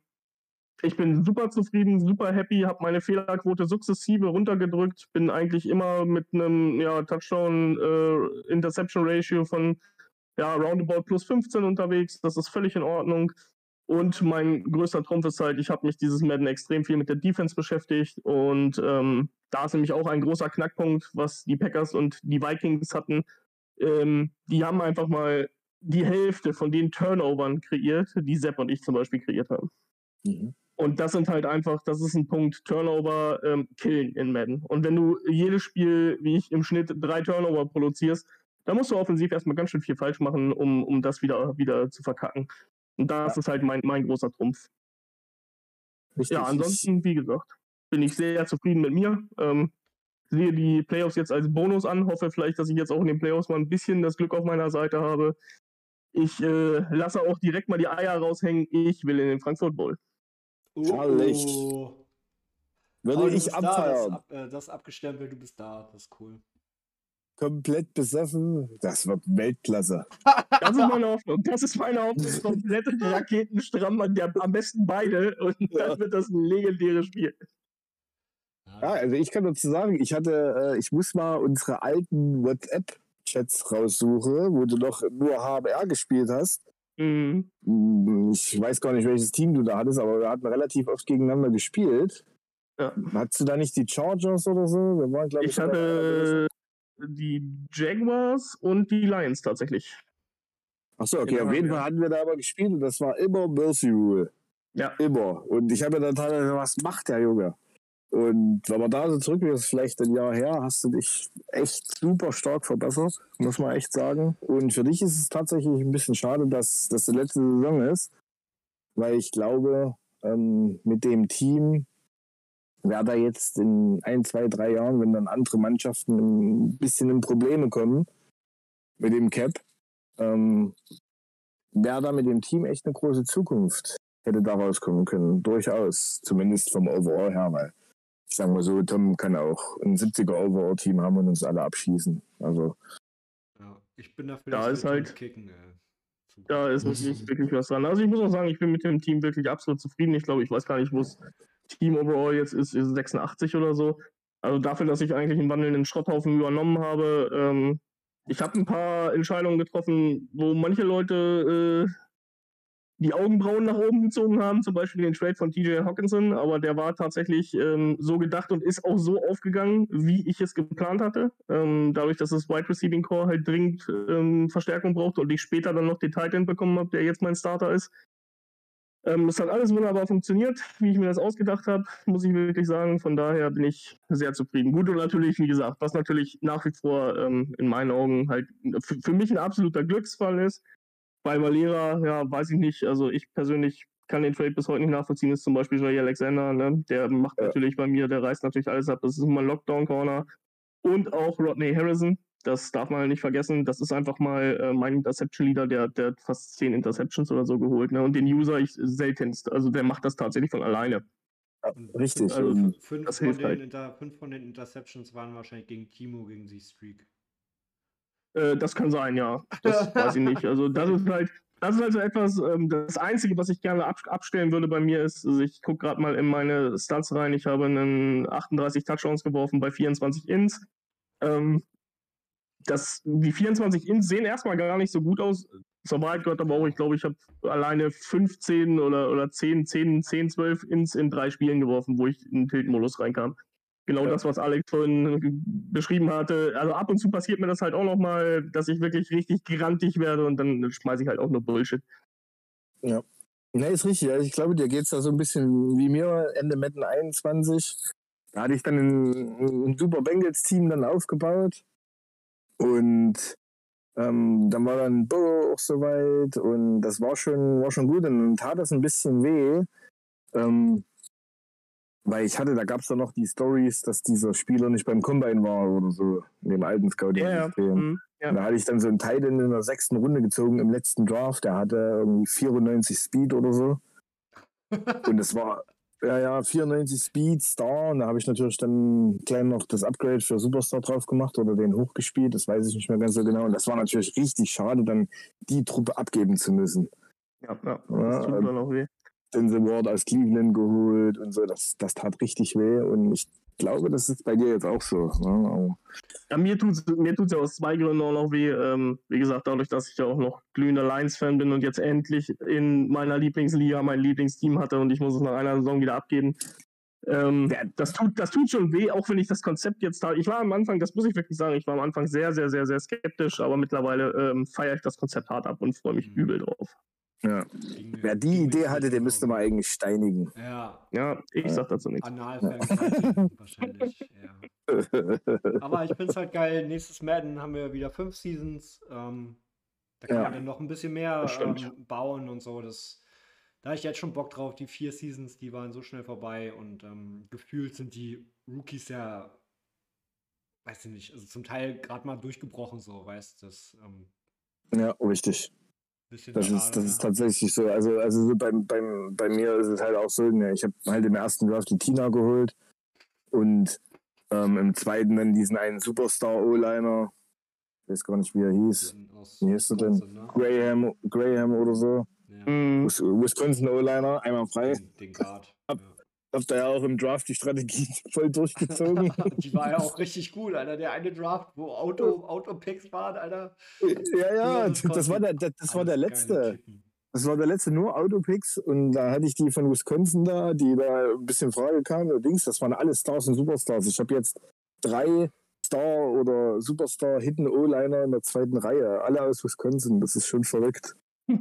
H: ich bin super zufrieden, super happy, habe meine Fehlerquote sukzessive runtergedrückt, bin eigentlich immer mit einem ja, Touchdown-Interception-Ratio von ja, roundabout plus 15 unterwegs. Das ist völlig in Ordnung. Und mein größter Trumpf ist halt, ich habe mich dieses Madden extrem viel mit der Defense beschäftigt und ähm, da ist nämlich auch ein großer Knackpunkt, was die Packers und die Vikings hatten. Ähm, die haben einfach mal die Hälfte von den Turnovern kreiert, die Sepp und ich zum Beispiel kreiert haben.
G: Mhm.
H: Und das sind halt einfach, das ist ein Punkt, Turnover ähm, killen in Madden. Und wenn du jedes Spiel, wie ich im Schnitt, drei Turnover produzierst, dann musst du offensiv erstmal ganz schön viel falsch machen, um, um das wieder, wieder zu verkacken. Und das ist halt mein, mein großer Trumpf.
G: Richtig.
H: Ja, ansonsten, wie gesagt, bin ich sehr zufrieden mit mir. Ähm, sehe die Playoffs jetzt als Bonus an, hoffe vielleicht, dass ich jetzt auch in den Playoffs mal ein bisschen das Glück auf meiner Seite habe. Ich äh, lasse auch direkt mal die Eier raushängen. Ich will in den Frankfurt Bowl.
G: Herrlich.
F: Oh.
G: Würde ich
F: bist da, das,
G: abfeiern.
F: ab, äh, das abgestempelt, du bist da, das ist cool.
G: Komplett besoffen. Das wird Weltklasse.
H: Das ist meine Hoffnung. Das ist meine Hoffnung. Komplette Raketenstramm, an der, am besten beide. Und
G: Ja.
H: dann wird das ein legendäres Spiel.
G: Ja, also ich kann dazu sagen, ich hatte, äh, ich muss mal unsere alten WhatsApp-Chats raussuchen, wo du noch nur HBR gespielt hast.
H: Mhm.
G: Hm, Ich weiß gar nicht, welches Team du da hattest, aber wir hatten relativ oft gegeneinander gespielt.
H: Ja.
G: Hattest du da nicht die Chargers oder so? Wir waren, glaub
H: Ich hatte die Jaguars und die Lions tatsächlich.
G: Achso, okay,
H: Genau,
G: auf jeden
H: ja.
G: Fall hatten wir da aber gespielt und das war immer Mercy Rule.
H: Ja.
G: Immer. Und ich habe mir dann teilweise was macht der Junge? Und wenn man da so zurück ist, vielleicht ein Jahr her, hast du dich echt super stark verbessert, muss man echt sagen. Und für dich ist es tatsächlich ein bisschen schade, dass das die letzte Saison ist, weil ich glaube, ähm, mit dem Team wäre da jetzt in ein, zwei, drei Jahren, wenn dann andere Mannschaften ein bisschen in Probleme kommen mit dem Cap, ähm, wäre da mit dem Team echt eine große Zukunft. Hätte da rauskommen können. Durchaus. Zumindest vom Overall her, weil ich sag mal so, Tom kann auch ein 70er Overall-Team haben und uns alle abschießen. Also,
F: Ja, ich bin dafür,
H: Da
F: dass
H: ist
F: wir
H: halt-
F: kicken. Super.
H: Da ist wirklich, wirklich was dran. Also ich muss auch sagen, ich bin mit dem Team wirklich absolut zufrieden. Ich glaube, ich weiß gar nicht, wo das Team overall jetzt ist, ist 86 oder so. Also dafür, dass ich eigentlich einen wandelnden Schrotthaufen übernommen habe. Ähm, ich habe ein paar Entscheidungen getroffen, wo manche Leute äh, die Augenbrauen nach oben gezogen haben, zum Beispiel den Trade von TJ Hawkinson, aber der war tatsächlich ähm, so gedacht und ist auch so aufgegangen, wie ich es geplant hatte. Ähm, dadurch, dass das Wide Receiving Core halt dringend ähm, Verstärkung brauchte und ich später dann noch den Titan bekommen habe, der jetzt mein Starter ist. Ähm, das hat alles wunderbar funktioniert, wie ich mir das ausgedacht habe, muss ich wirklich sagen. Von daher bin ich sehr zufrieden. Gut und natürlich, wie gesagt, was natürlich nach wie vor ähm, in meinen Augen halt für, mich ein absoluter Glücksfall ist. Bei Valera, ja, weiß ich nicht. Also ich persönlich kann den Trade bis heute nicht nachvollziehen, ist zum Beispiel Jay Alexander. Ne? Der macht
G: Ja.
H: natürlich bei mir, der reißt natürlich alles ab. Das ist immer ein Lockdown-Corner. Und auch Rodney Harrison. Das darf man nicht vergessen. Das ist einfach mal äh, mein Interception-Leader, der, der hat fast zehn Interceptions oder so geholt. Ne? Und den User ich seltenst. Also der macht das tatsächlich von alleine.
F: Und
G: Richtig.
H: Also,
G: und
F: Fünf,
H: Das
F: von
H: hilft
F: den
H: halt.
F: Inter, fünf von den Interceptions waren wahrscheinlich gegen Timo, gegen die Streak.
H: Äh, das kann sein, ja. Das weiß ich nicht. Also das ist halt, das ist halt so etwas, ähm, das Einzige, was ich gerne ab, abstellen würde bei mir ist, also ich gucke gerade mal in meine Stats rein, ich habe einen 38 Touchdowns geworfen bei 24 Ins. Ähm, das, die 24 Ins sehen erstmal gar nicht so gut aus. Zur Wahrheit gehört aber auch, ich glaube, ich habe alleine 15 oder, oder 10, 10, 10, 12 Ins in drei Spielen geworfen, wo ich in den Tilt-Modus reinkam. Genau
G: Ja.
H: das, was Alex vorhin beschrieben hatte. Also ab und zu passiert mir das halt auch nochmal, dass ich wirklich richtig grantig werde und dann schmeiße ich halt auch nur Bullshit.
G: Ne, ist richtig. Also ich glaube, dir geht es da so ein bisschen wie mir Ende Metten 21. Da hatte ich dann ein, ein super Bengals-Team dann aufgebaut. Und ähm, dann war dann Burrow auch soweit und das war schon, war schon gut. Und dann tat das ein bisschen weh. Ähm, weil ich hatte, da gab es dann noch die Stories, dass dieser Spieler nicht beim Combine war oder so, in dem alten Scouting-System.
H: Mhm. Ja.
G: Und Da hatte ich dann so einen Titan in der sechsten Runde gezogen im letzten Draft. Der hatte irgendwie 94 Speed oder so. Und es war, ja, ja, 94 Speed, Star. Und da habe ich natürlich dann klein noch das Upgrade für Superstar drauf gemacht oder den hochgespielt. Das weiß ich nicht mehr ganz so genau. Und das war natürlich richtig schade, dann die Truppe abgeben zu müssen.
H: Ja, ja, das tut dann auch weh.
G: Denzel Ward aus Cleveland geholt und so. Das, das tat richtig weh. Und ich glaube, das ist bei dir jetzt auch so. Ne?
H: Ja, mir tut es mir tut's ja aus zwei Gründen auch noch weh. Ähm, wie gesagt, dadurch, dass ich ja auch noch glühender Lions-Fan bin und jetzt endlich in meiner Lieblingsliga mein Lieblingsteam hatte und ich muss es nach einer Saison wieder abgeben. Ähm,
G: Ja.
H: das, tut, das tut schon weh, auch wenn ich das Konzept jetzt habe. Ich war am Anfang, das muss ich wirklich sagen, ich war am Anfang sehr, sehr, sehr, sehr skeptisch, aber mittlerweile ähm, feiere ich das Konzept hart ab und freue mich
F: Mhm.
H: übel drauf.
G: Ja. Wer die Idee hatte, den müsste man eigentlich steinigen.
F: Ja,
H: Ja, ich sag dazu nichts.
F: Analvergewaltigung wahrscheinlich. Ja. Aber ich finde es halt geil. Nächstes Madden haben wir wieder fünf Seasons. Ähm, da kann
G: Ja.
F: man dann noch ein bisschen mehr ähm, bauen und so. Das, da habe ich jetzt schon Bock drauf. Die vier Seasons, die waren so schnell vorbei und ähm, gefühlt sind die Rookies ja, weiß ich nicht, also zum Teil gerade mal durchgebrochen, so, weißt du, das ähm,
G: ja, richtig. Das ist, das ist tatsächlich so. Also, also so beim, beim, bei mir ist es halt auch so, ne, ich habe halt im ersten Draft die Tina geholt und ähm, im zweiten dann diesen einen Superstar-O-Liner. Ich weiß gar nicht, wie er hieß. Wie hieß er denn?
F: Ne?
G: Graham, Graham oder so.
F: Ja.
G: Wis- Wisconsin O-Liner, einmal frei.
F: den, den Guard. Ja.
G: Habt ihr ja auch im Draft die Strategie voll durchgezogen.
F: Die war ja auch richtig cool, Alter. Der eine Draft, wo Auto, Auto-Picks waren, Alter.
G: ja, ja,
F: das
G: das war der, der, das war der letzte. Das war der letzte nur Autopicks und da hatte ich die von Wisconsin da, die da ein bisschen Frage kamen. Allerdings, das waren alle Stars und Superstars. Ich habe jetzt drei Star- oder Superstar-Hidden O-Liner in der zweiten Reihe. Alle aus Wisconsin. Das ist schon verrückt.
F: Ja.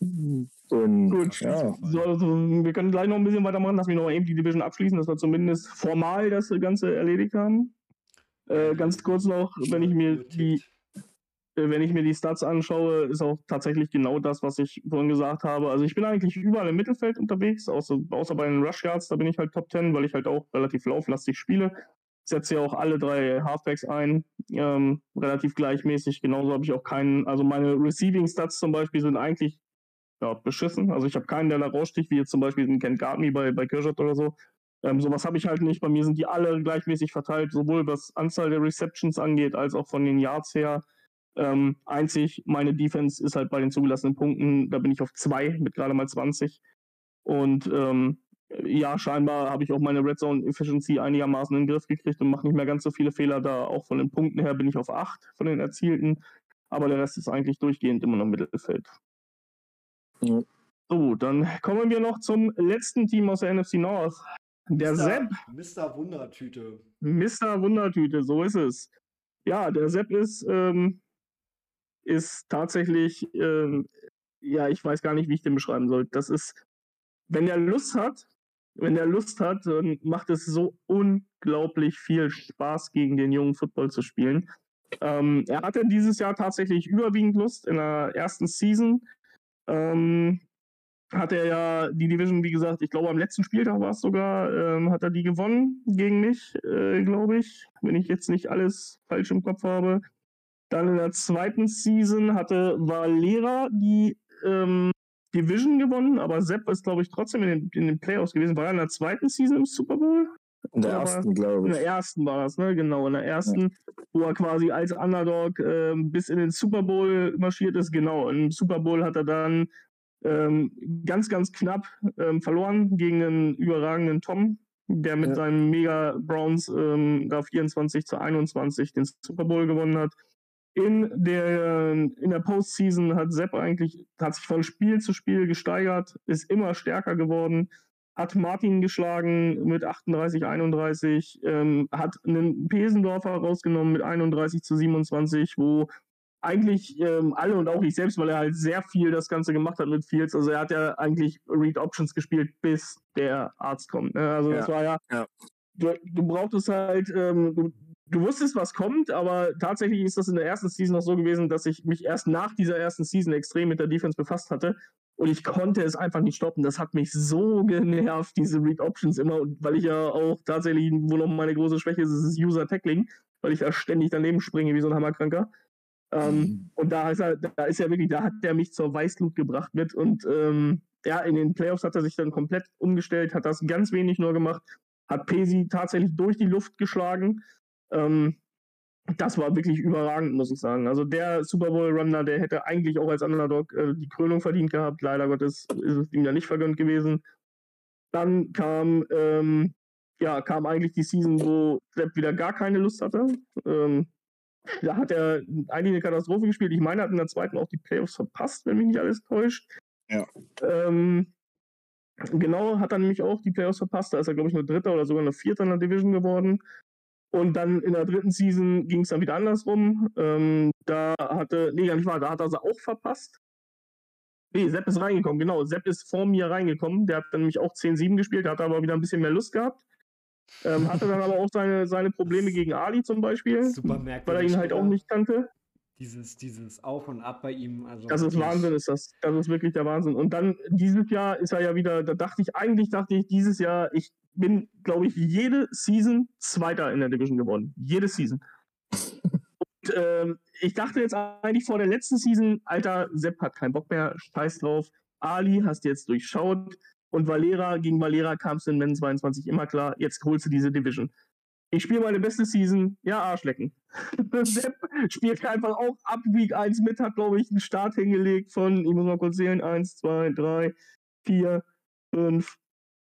G: Und
H: Gut.
G: ja,
H: So, also, wir können gleich noch ein bisschen weitermachen, dass wir noch eben die Division abschließen, dass wir zumindest formal das Ganze erledigt haben. Äh, ganz kurz noch, wenn ich mir die, äh, wenn ich mir die Stats anschaue, ist auch tatsächlich genau das, was ich vorhin gesagt habe. Also ich bin eigentlich überall im Mittelfeld unterwegs, außer, außer bei den Rush Yards, da bin ich halt Top 10, weil ich halt auch relativ lauflastig spiele. Setze ja auch alle drei Halfbacks ein, ähm, relativ gleichmäßig. Genauso habe ich auch keinen, also meine Receiving Stats zum Beispiel sind eigentlich ja, beschissen. Also ich habe keinen, der da raussticht, wie jetzt zum Beispiel den Ken Gardney bei, bei Kirschert oder so. Ähm, sowas habe ich halt nicht. Bei mir sind die alle gleichmäßig verteilt, sowohl was Anzahl der Receptions angeht, als auch von den Yards her. Ähm, einzig, meine Defense ist halt bei den zugelassenen Punkten, da bin ich auf zwei mit gerade mal 20. Und ähm, ja, scheinbar habe ich auch meine Red Zone Efficiency einigermaßen in den Griff gekriegt und mache nicht mehr ganz so viele Fehler da. Auch von den Punkten her bin ich auf acht von den erzielten. Aber der Rest ist eigentlich durchgehend immer noch Mittelfeld. So, dann kommen wir noch zum letzten Team aus der NFC North. Der Sepp,
F: Mr. Wundertüte.
H: Mr. Wundertüte, so ist es. Ja, der Sepp ist, ähm, ist tatsächlich, ähm, ja, ich weiß gar nicht, wie ich den beschreiben soll. Das ist, wenn er Lust hat, wenn er Lust hat, dann macht es so unglaublich viel Spaß, gegen den jungen Football zu spielen. Ähm, er hatte dieses Jahr tatsächlich überwiegend Lust in der ersten Season. Ähm, hat er ja die Division, wie gesagt, ich glaube am letzten Spieltag war es sogar, ähm, hat er die gewonnen gegen mich, äh, glaube ich, wenn ich jetzt nicht alles falsch im Kopf habe. Dann in der zweiten Season hatte Valera die ähm, Division gewonnen, aber Sepp ist, glaube ich, trotzdem in den, in den Playoffs gewesen. War er in der zweiten Season im Super Bowl?
G: In der ersten, glaube
H: In
G: ich.
H: der ersten war das, ne? Genau, in der ersten, wo er quasi als Underdog ähm, bis in den Super Bowl marschiert ist. Genau, im Super Bowl hat er dann ähm, ganz, ganz knapp ähm, verloren gegen einen überragenden Tom, der mit
G: Ja.
H: seinen Mega Browns ähm, da 24 zu 21 den Super Bowl gewonnen hat. In der, in der Postseason hat Sepp eigentlich, hat sich von Spiel zu Spiel gesteigert, ist immer stärker geworden, hat Martin geschlagen mit 38, 31, ähm, hat einen Pesendorfer rausgenommen mit 31 zu 27, wo eigentlich ähm, alle und auch ich selbst, weil er halt sehr viel das Ganze gemacht hat mit Fields, also er hat ja eigentlich Read Options gespielt, bis der Arzt kommt. Ne? Also das
G: Ja,
H: war ja,
G: ja.
H: Du, du brauchtest halt, ähm, du, du wusstest, was kommt, aber tatsächlich ist das in der ersten Season noch so gewesen, dass ich mich erst nach dieser ersten Season extrem mit der Defense befasst hatte und ich konnte es einfach nicht stoppen. Das hat mich so genervt, diese Read Options immer, und weil ich ja auch tatsächlich, wo noch meine große Schwäche ist, ist das User Tackling, weil ich da ständig daneben springe wie so ein Hammerkranker. Ähm, und da ist er, da ist er wirklich, da hat der mich zur Weißglut gebracht mit und ähm, ja, in den Playoffs hat er sich dann komplett umgestellt, hat das ganz wenig nur gemacht, hat Pesi tatsächlich durch die Luft geschlagen. Ähm, das war wirklich überragend, muss ich sagen. Also der Super Bowl Runner, der hätte eigentlich auch als Underdog äh, die Krönung verdient gehabt. Leider Gottes ist es ihm ja nicht vergönnt gewesen. Dann kam, ähm, ja, kam eigentlich die Season, wo Sepp wieder gar keine Lust hatte. Ähm, da hat er eigentlich eine Katastrophe gespielt. Ich meine, er hat in der zweiten auch die Playoffs verpasst, wenn mich nicht alles täuscht.
G: Ja.
H: Ähm, genau, hat er nämlich auch die Playoffs verpasst. Da ist er, glaube ich, nur Dritter oder sogar nur Vierter in der Division geworden. Und dann in der dritten Season ging es dann wieder andersrum. Ähm, da hatte, nee, gar nicht wahr, da hat er sie auch verpasst. Nee, Sepp ist reingekommen, genau. Sepp ist vor mir reingekommen. Der hat dann nämlich auch 10-7 gespielt, hat aber wieder ein bisschen mehr Lust gehabt. Ähm, hatte dann aber auch seine, seine Probleme gegen Ali zum Beispiel,
F: Super
H: weil er
F: merkwürdig.
H: ihn halt auch nicht kannte.
F: Dieses, dieses Auf und Ab bei ihm. Also
H: Das ist Wahnsinn, ist das. Das ist wirklich der Wahnsinn. Und dann dieses Jahr ist er ja wieder, da dachte ich, eigentlich dachte ich dieses Jahr, ich bin, glaube ich, jede Season Zweiter in der Division geworden. Jede Season. Und ähm, ich dachte jetzt eigentlich vor der letzten Season, Alter, Sepp hat keinen Bock mehr, scheiß drauf. Ali hast jetzt durchschaut. Und Valera, gegen Valera kam es in Men 22 immer klar, jetzt holst du diese Division. Ich spiele meine beste Season, ja, Arschlecken. Sepp spielt einfach auch ab Week 1 mit, hat, glaube ich, einen Start hingelegt von, ich muss mal kurz zählen, 1, 2, 3, 4, 5,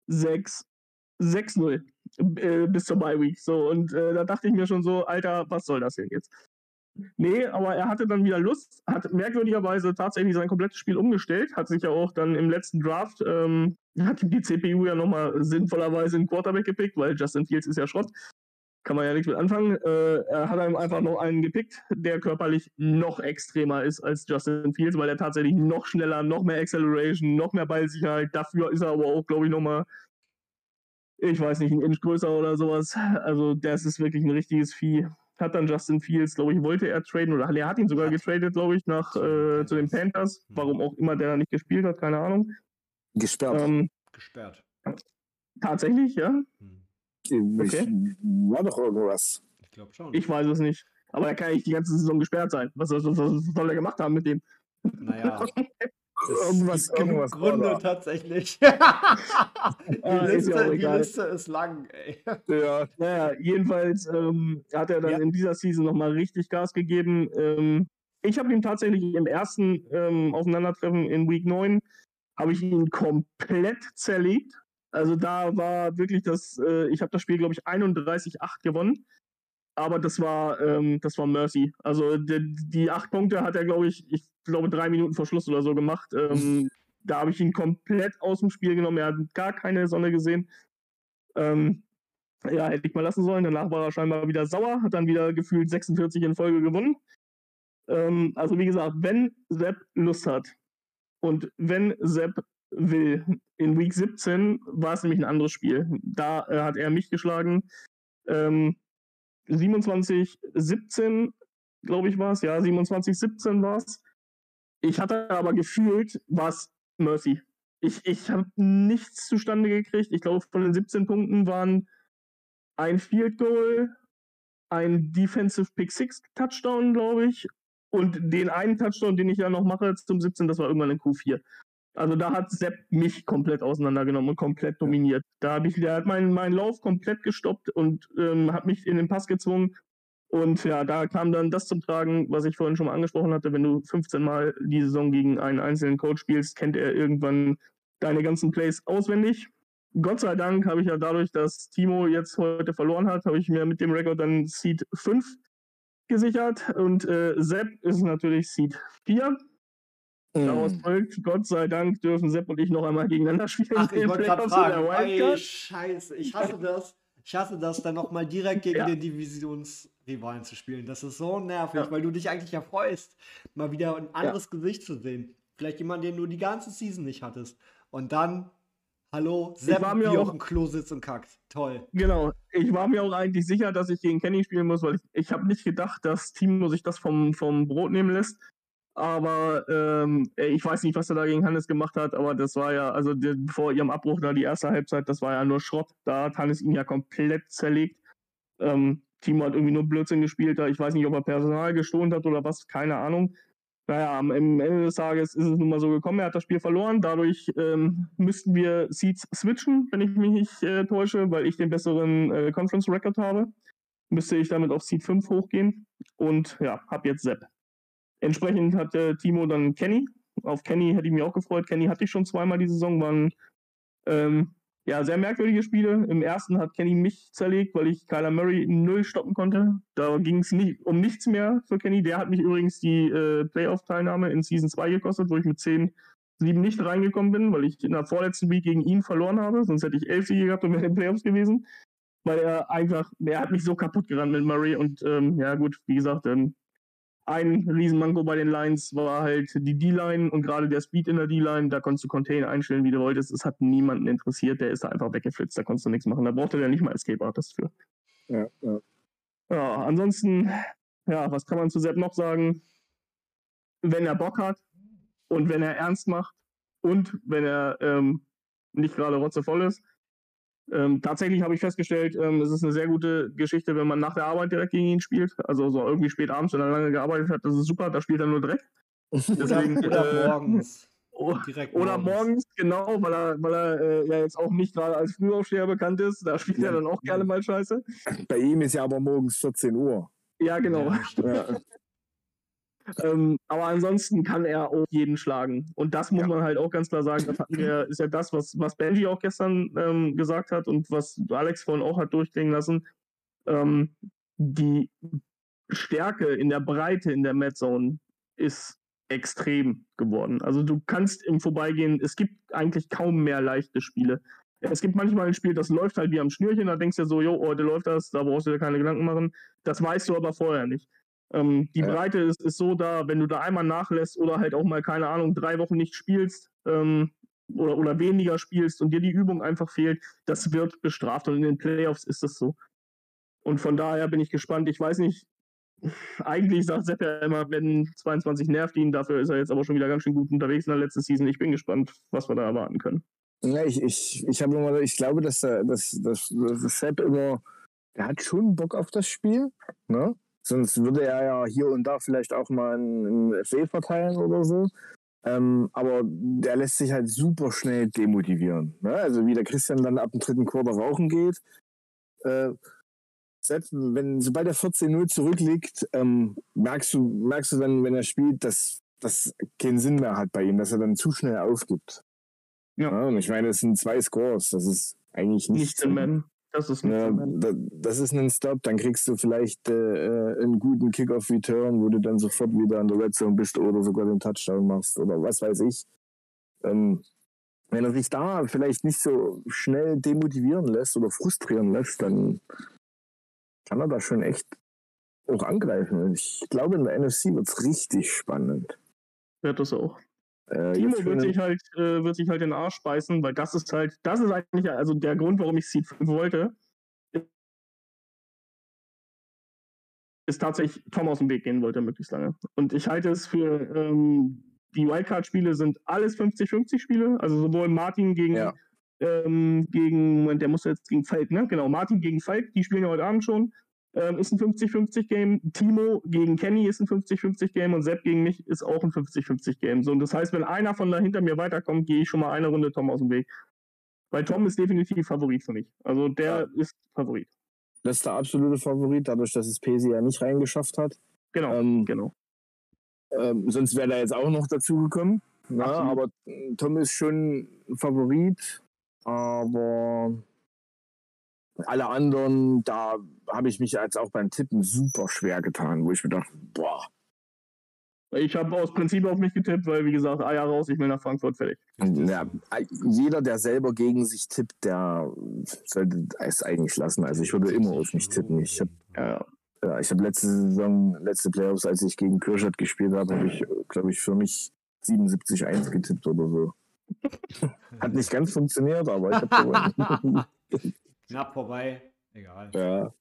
H: 6, 6-0 äh, bis zur Bye Week. So, und äh, da dachte ich mir schon so, Alter, was soll das denn jetzt? Nee, aber er hatte dann wieder Lust, hat merkwürdigerweise tatsächlich sein komplettes Spiel umgestellt, hat sich ja auch dann im letzten Draft, ähm, hat die CPU ja nochmal sinnvollerweise einen Quarterback gepickt, weil Justin Fields ist ja Schrott. Kann man ja nichts mit anfangen. Äh, er hat einem einfach noch einen gepickt, der körperlich noch extremer ist als Justin Fields, weil er tatsächlich noch schneller, noch mehr Acceleration, noch mehr Ballsicherheit. Dafür ist er aber auch, glaube ich, nochmal, ich weiß nicht, ein Inch größer oder sowas. Also, das ist wirklich ein richtiges Vieh. Hat dann Justin Fields, glaube ich, wollte er traden oder er hat ihn sogar getradet, glaube ich, nach
F: Zu den
H: äh, zu den
F: Panthers. Mhm.
H: Warum auch immer der da nicht gespielt hat, keine Ahnung.
G: Gesperrt.
H: Ähm,
F: gesperrt.
H: tatsächlich, ja.
F: Hm.
G: Ich,
H: okay.
G: War doch irgendwas.
F: Ich glaube schon.
H: Ich weiß es nicht. Aber er kann nicht die ganze Saison gesperrt sein. Was, was, was, was soll er gemacht haben mit dem?
F: Naja,
G: Irgendwas, irgendwas
F: Gründe
G: da.
F: tatsächlich. die,
H: Ah, ist ja
F: Liste,
H: auch
F: die. Liste ist lang, ey.
G: Ja,
H: Naja, jedenfalls ähm, hat er dann
G: Ja.
H: in dieser Season nochmal richtig Gas gegeben. Ähm, ich habe ihn tatsächlich im ersten ähm, Aufeinandertreffen in Week 9, habe ich ihn komplett zerlegt. Also da war wirklich das, äh, ich habe das Spiel, glaube ich, 31-8 gewonnen. Aber das war, ähm, das war Mercy. Also die, die acht Punkte hat er, glaube ich, ich glaube drei Minuten vor Schluss oder so gemacht. Ähm, da habe ich ihn komplett aus dem Spiel genommen. Er hat gar keine Sonne gesehen. Ähm, ja, hätte ich mal lassen sollen. Danach war er scheinbar wieder sauer, hat dann wieder gefühlt 46 in Folge gewonnen. Ähm, also wie gesagt, wenn Sepp Lust hat und wenn Sepp will, in Week 17 war es nämlich ein anderes Spiel. Da äh, hat er mich geschlagen. Ähm, 27, 17, glaube ich, war es. Ja, 27, 17 war es. Ich hatte aber gefühlt, war es Mercy. ich, ich habe nichts zustande gekriegt. Ich glaube, von den 17 Punkten waren ein Field Goal, ein Defensive Pick Six Touchdown, glaube ich, und den einen Touchdown, den ich ja noch mache zum 17, das war irgendwann in Q4. Also da hat Sepp mich komplett auseinandergenommen und komplett dominiert. Da habe ich, der hat meinen, meinen Lauf komplett gestoppt und ähm, hat mich in den Pass gezwungen. Und ja, da kam dann das zum Tragen, was ich vorhin schon mal angesprochen hatte. Wenn du 15 Mal die Saison gegen einen einzelnen Coach spielst, kennt er irgendwann deine ganzen Plays auswendig. Gott sei Dank habe ich ja dadurch, dass Timo jetzt heute verloren hat, habe ich mir mit dem Rekord dann Seed 5 gesichert und äh, Sepp ist natürlich Seed 4. Daraus folgt, Gott sei Dank dürfen Sepp und ich noch einmal gegeneinander spielen.
F: Ach, ich wollte gerade fragen. Ey, scheiße, ich hasse das. Ich hasse das, dann nochmal direkt gegen
H: Ja.
F: den Divisionsrivalen zu spielen. Das ist so nervig,
H: Ja.
F: weil du dich eigentlich ja freust, mal wieder ein anderes Gesicht zu sehen. Vielleicht jemand, den du die ganze Season nicht hattest. Und dann, hallo, Sepp,
H: war mir auch-
F: auf dem Klo sitzt und kackt. Toll.
H: Genau. Ich war mir auch eigentlich sicher, dass ich gegen Kenny spielen muss, weil ich, ich habe nicht gedacht, dass Timo sich das vom, vom Brot nehmen lässt. Aber ähm, ich weiß nicht, was er da gegen Hannes gemacht hat, aber das war ja, also der, vor ihrem Abbruch da die erste Halbzeit, das war ja nur Schrott. Da hat Hannes ihn ja komplett zerlegt. Ähm, Timo hat irgendwie nur Blödsinn gespielt. Ich weiß nicht, ob er Personal gestohlen hat oder was, keine Ahnung. Naja, am Ende des Tages ist es nun mal so gekommen, er hat das Spiel verloren. Dadurch ähm, müssten wir Seeds switchen, wenn ich mich nicht äh, täusche, weil ich den besseren äh, Conference Record habe. Müsste ich damit auf Seed 5 hochgehen und ja, hab jetzt Sepp. Entsprechend hatte Timo dann Kenny. Auf Kenny hätte ich mich auch gefreut. Kenny hatte ich schon zweimal die Saison, waren ähm, ja, sehr merkwürdige Spiele. Im ersten hat Kenny mich zerlegt, weil ich Kyler Murray null stoppen konnte. Da ging es nicht, um nichts mehr für Kenny. Der hat mich übrigens die äh, Playoff-Teilnahme in Season 2 gekostet, wo ich mit 10 7 nicht reingekommen bin, weil ich in der vorletzten Week gegen ihn verloren habe. Sonst hätte ich 11 Siege gehabt und wäre in den Playoffs gewesen. Weil er einfach, er hat mich so kaputt gerannt mit Murray und ähm, ja gut, wie gesagt, ähm, ein Riesenmanko bei den Lines war halt die D-Line und gerade der Speed in der D-Line, da konntest du Contain einstellen, wie du wolltest. Es hat niemanden interessiert, der ist da einfach weggeflitzt, da konntest du nichts machen. Da brauchte der nicht mal Escape Artist für.
G: Ja, ja.
H: Ja, ansonsten, ja, was kann man zu Sepp noch sagen? Wenn er Bock hat und wenn er ernst macht und wenn er ähm, nicht gerade rotzevoll ist. Ähm, tatsächlich habe ich festgestellt, ähm, es ist eine sehr gute Geschichte, wenn man nach der Arbeit direkt gegen ihn spielt. Also so irgendwie spät abends, wenn er lange gearbeitet hat, das ist super, da spielt er nur Dreck. Deswegen,
F: oder
H: äh,
F: morgens. Direkt
H: oder morgens, genau, weil er, weil er äh, ja jetzt auch nicht gerade als Frühaufsteher bekannt ist. Da spielt er dann auch gerne mal Scheiße.
G: Bei ihm ist ja aber morgens 14 Uhr.
H: Ja, genau.
F: Ja.
G: Ja.
H: Ähm, aber ansonsten kann er auch jeden schlagen. Und das muss
G: Ja.
H: man halt auch ganz klar sagen. Das hatten wir, ist ja das, was, was Benji auch gestern ähm, gesagt hat und was Alex vorhin auch hat durchklingen lassen. Ähm, die Stärke in der Breite in der Mad Zone ist extrem geworden. Also du kannst im Vorbeigehen, es gibt eigentlich kaum mehr leichte Spiele. Es gibt manchmal ein Spiel, das läuft halt wie am Schnürchen, da denkst du dir so, jo, heute läuft das, da brauchst du dir keine Gedanken machen. Das weißt du aber vorher nicht. Ähm, die
G: Ja.
H: Breite ist, ist so da, wenn du da einmal nachlässt oder halt auch mal, keine Ahnung, drei Wochen nicht spielst ähm, oder, oder weniger spielst und dir die Übung einfach fehlt, das wird bestraft. Und in den Playoffs ist das so. Und von daher bin ich gespannt. Ich weiß nicht, eigentlich sagt Sepp ja immer, wenn 22 nervt ihn, dafür ist er jetzt aber schon wieder ganz schön gut unterwegs in der letzten Season. Ich bin gespannt, was wir da erwarten können.
G: Ja, ich, ich, ich habe immer, ich glaube, dass, dass, dass, dass Sepp immer, der hat schon Bock auf das Spiel, ne? Sonst würde er ja hier und da vielleicht auch mal einen, einen FW verteilen oder so. Ähm, aber der lässt sich halt super schnell demotivieren. Ne? Also wie der Christian dann ab dem dritten Quarter rauchen geht. Äh, selbst wenn, sobald er 14-0 zurückliegt, ähm, merkst du, merkst du dann, wenn er spielt, dass das keinen Sinn mehr hat bei ihm, dass er dann zu schnell aufgibt.
H: Ja.
G: Ja, und ich meine, es sind zwei Scores. Das ist eigentlich
H: Nicht
G: nichts.
H: im Man. Das ist
G: Ja, das ist ein Stop, dann kriegst du vielleicht äh, äh, einen guten Kick-Off-Return, wo du dann sofort wieder an der Red Zone bist oder sogar den Touchdown machst oder was weiß ich. Ähm, wenn er sich da vielleicht nicht so schnell demotivieren lässt oder frustrieren lässt, dann kann er da schon echt auch angreifen. Und ich glaube, in der NFC wird es richtig spannend.
H: Wird das auch.
G: Äh,
H: Timo wird sich halt, äh, wird sich halt den Arsch beißen, weil das ist halt, das ist eigentlich also der Grund, warum ich Seed 5 wollte. Ist tatsächlich Tom aus dem Weg gehen wollte, möglichst lange. Und ich halte es für ähm, die Wildcard-Spiele sind alles 50-50-Spiele. Also sowohl Martin gegen,
G: Ja.
H: ähm, gegen, Moment, der muss jetzt gegen Falk, ne? Genau, Martin gegen Falk, die spielen ja heute Abend schon. Ähm, ist ein 50-50-Game. Timo gegen Kenny ist ein 50-50-Game und Sepp gegen mich ist auch ein 50-50-Game. So, und das heißt, wenn einer von da hinter mir weiterkommt, gehe ich schon mal eine Runde Tom aus dem Weg. Weil Tom ist definitiv Favorit für mich. Also der ist Favorit.
G: Das ist der absolute Favorit, dadurch, dass es Pesi ja nicht reingeschafft hat.
H: Genau,
G: Ähm,
H: genau.
G: Ähm, sonst wäre er jetzt auch noch dazugekommen. Ja,
H: Absolut.
G: aber Tom ist schon ein Favorit. Aber alle anderen, da habe ich mich jetzt auch beim Tippen super schwer getan, wo ich mir dachte, boah,
H: Ich habe aus Prinzip auf mich getippt, weil, wie gesagt, Eier raus, ich will nach Frankfurt fertig.
G: ja, jeder, der selber gegen sich tippt, der sollte es eigentlich lassen. Also ich würde immer auf mich tippen. Ich habe
H: Ja,
G: ja, ich hab letzte Saison, letzte Playoffs, als ich gegen Kürschat gespielt habe, habe ich, glaube ich, für mich 77-1 getippt oder so. Hat nicht ganz funktioniert, aber ich habe gewonnen.
F: Knapp vorbei. Egal.
G: ja.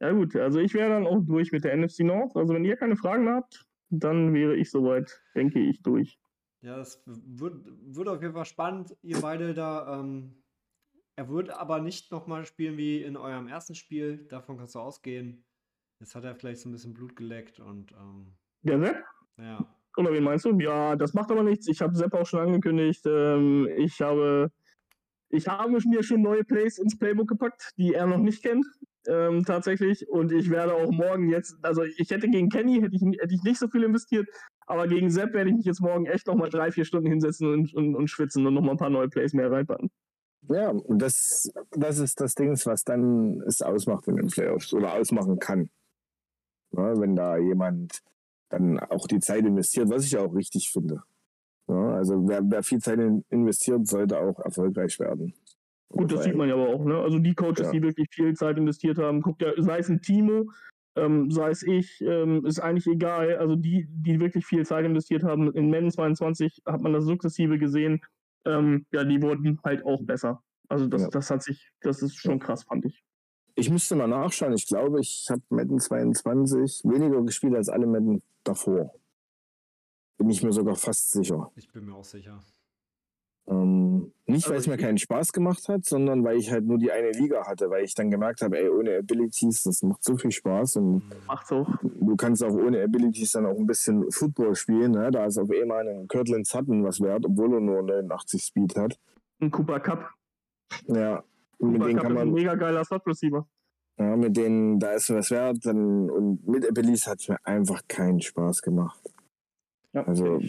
H: ja, gut. Also ich wäre dann auch durch mit der NFC North. Also wenn ihr keine Fragen mehr habt, dann wäre ich soweit, denke ich, durch.
F: Ja, das wird, wird auf jeden Fall spannend, ihr beide da. Ähm, er wird aber nicht nochmal spielen wie in eurem ersten Spiel. Davon kannst du ausgehen. Jetzt hat er vielleicht so ein bisschen Blut geleckt und ähm,
H: Der Sepp?
F: ja.
H: Oder wen meinst du? Ja, das macht aber nichts. Ich habe Sepp auch schon angekündigt. Ähm, ich habe, ich habe mir schon neue Plays ins Playbook gepackt, die er noch nicht kennt. Ähm, tatsächlich. Und ich werde auch morgen jetzt, also ich hätte gegen Kenny hätte ich, hätte ich nicht so viel investiert, aber gegen Sepp werde ich mich jetzt morgen echt nochmal drei, vier Stunden hinsetzen und, und, und schwitzen und nochmal ein paar neue Plays mehr reinpacken.
G: Ja, und das, das ist das Ding, was dann es ausmacht in den Playoffs oder ausmachen kann. Ja, wenn da jemand dann auch die Zeit investiert, was ich auch richtig finde. Ja, also wer, wer viel Zeit in, investiert, sollte auch erfolgreich werden.
H: Gut, das sieht man ja aber auch, ne? Also die Coaches,
G: Ja.
H: die wirklich viel Zeit investiert haben, guckt ja, sei es ein Timo, ähm, sei es ich, ähm, ist eigentlich egal. Also die, die wirklich viel Zeit investiert haben, in Men 22 hat man das sukzessive gesehen, ähm, ja, die wurden halt auch besser. Also das,
G: Ja.
H: das hat sich, das ist schon krass, fand ich.
G: Ich müsste mal nachschauen. Ich glaube, ich habe Madden 22 weniger gespielt als alle Madden davor. Bin ich mir sogar fast sicher.
F: Ich bin mir auch sicher.
G: Ähm, nicht, weil
H: Also
G: es mir keinen Spaß gemacht hat, sondern weil ich halt nur die eine Liga hatte, weil ich dann gemerkt habe, ey, ohne Abilities, das macht so viel Spaß und
F: Mhm.
H: Macht's auch.
G: du kannst auch ohne Abilities dann auch ein bisschen Football spielen. Ne? Da ist auf einmal ein Kirtland Sutton was wert, obwohl er nur 89 Speed hat.
H: Ein Cooper Cup.
G: Ja, und mit
H: Cooper
G: denen
H: Cup
G: kann
H: ist ein
G: man,
H: mega geiler Slot Receiver.
G: ja, mit denen, da ist was wert. Dann, und mit Abilities hat es mir einfach keinen Spaß gemacht.
H: Ja,
G: Also,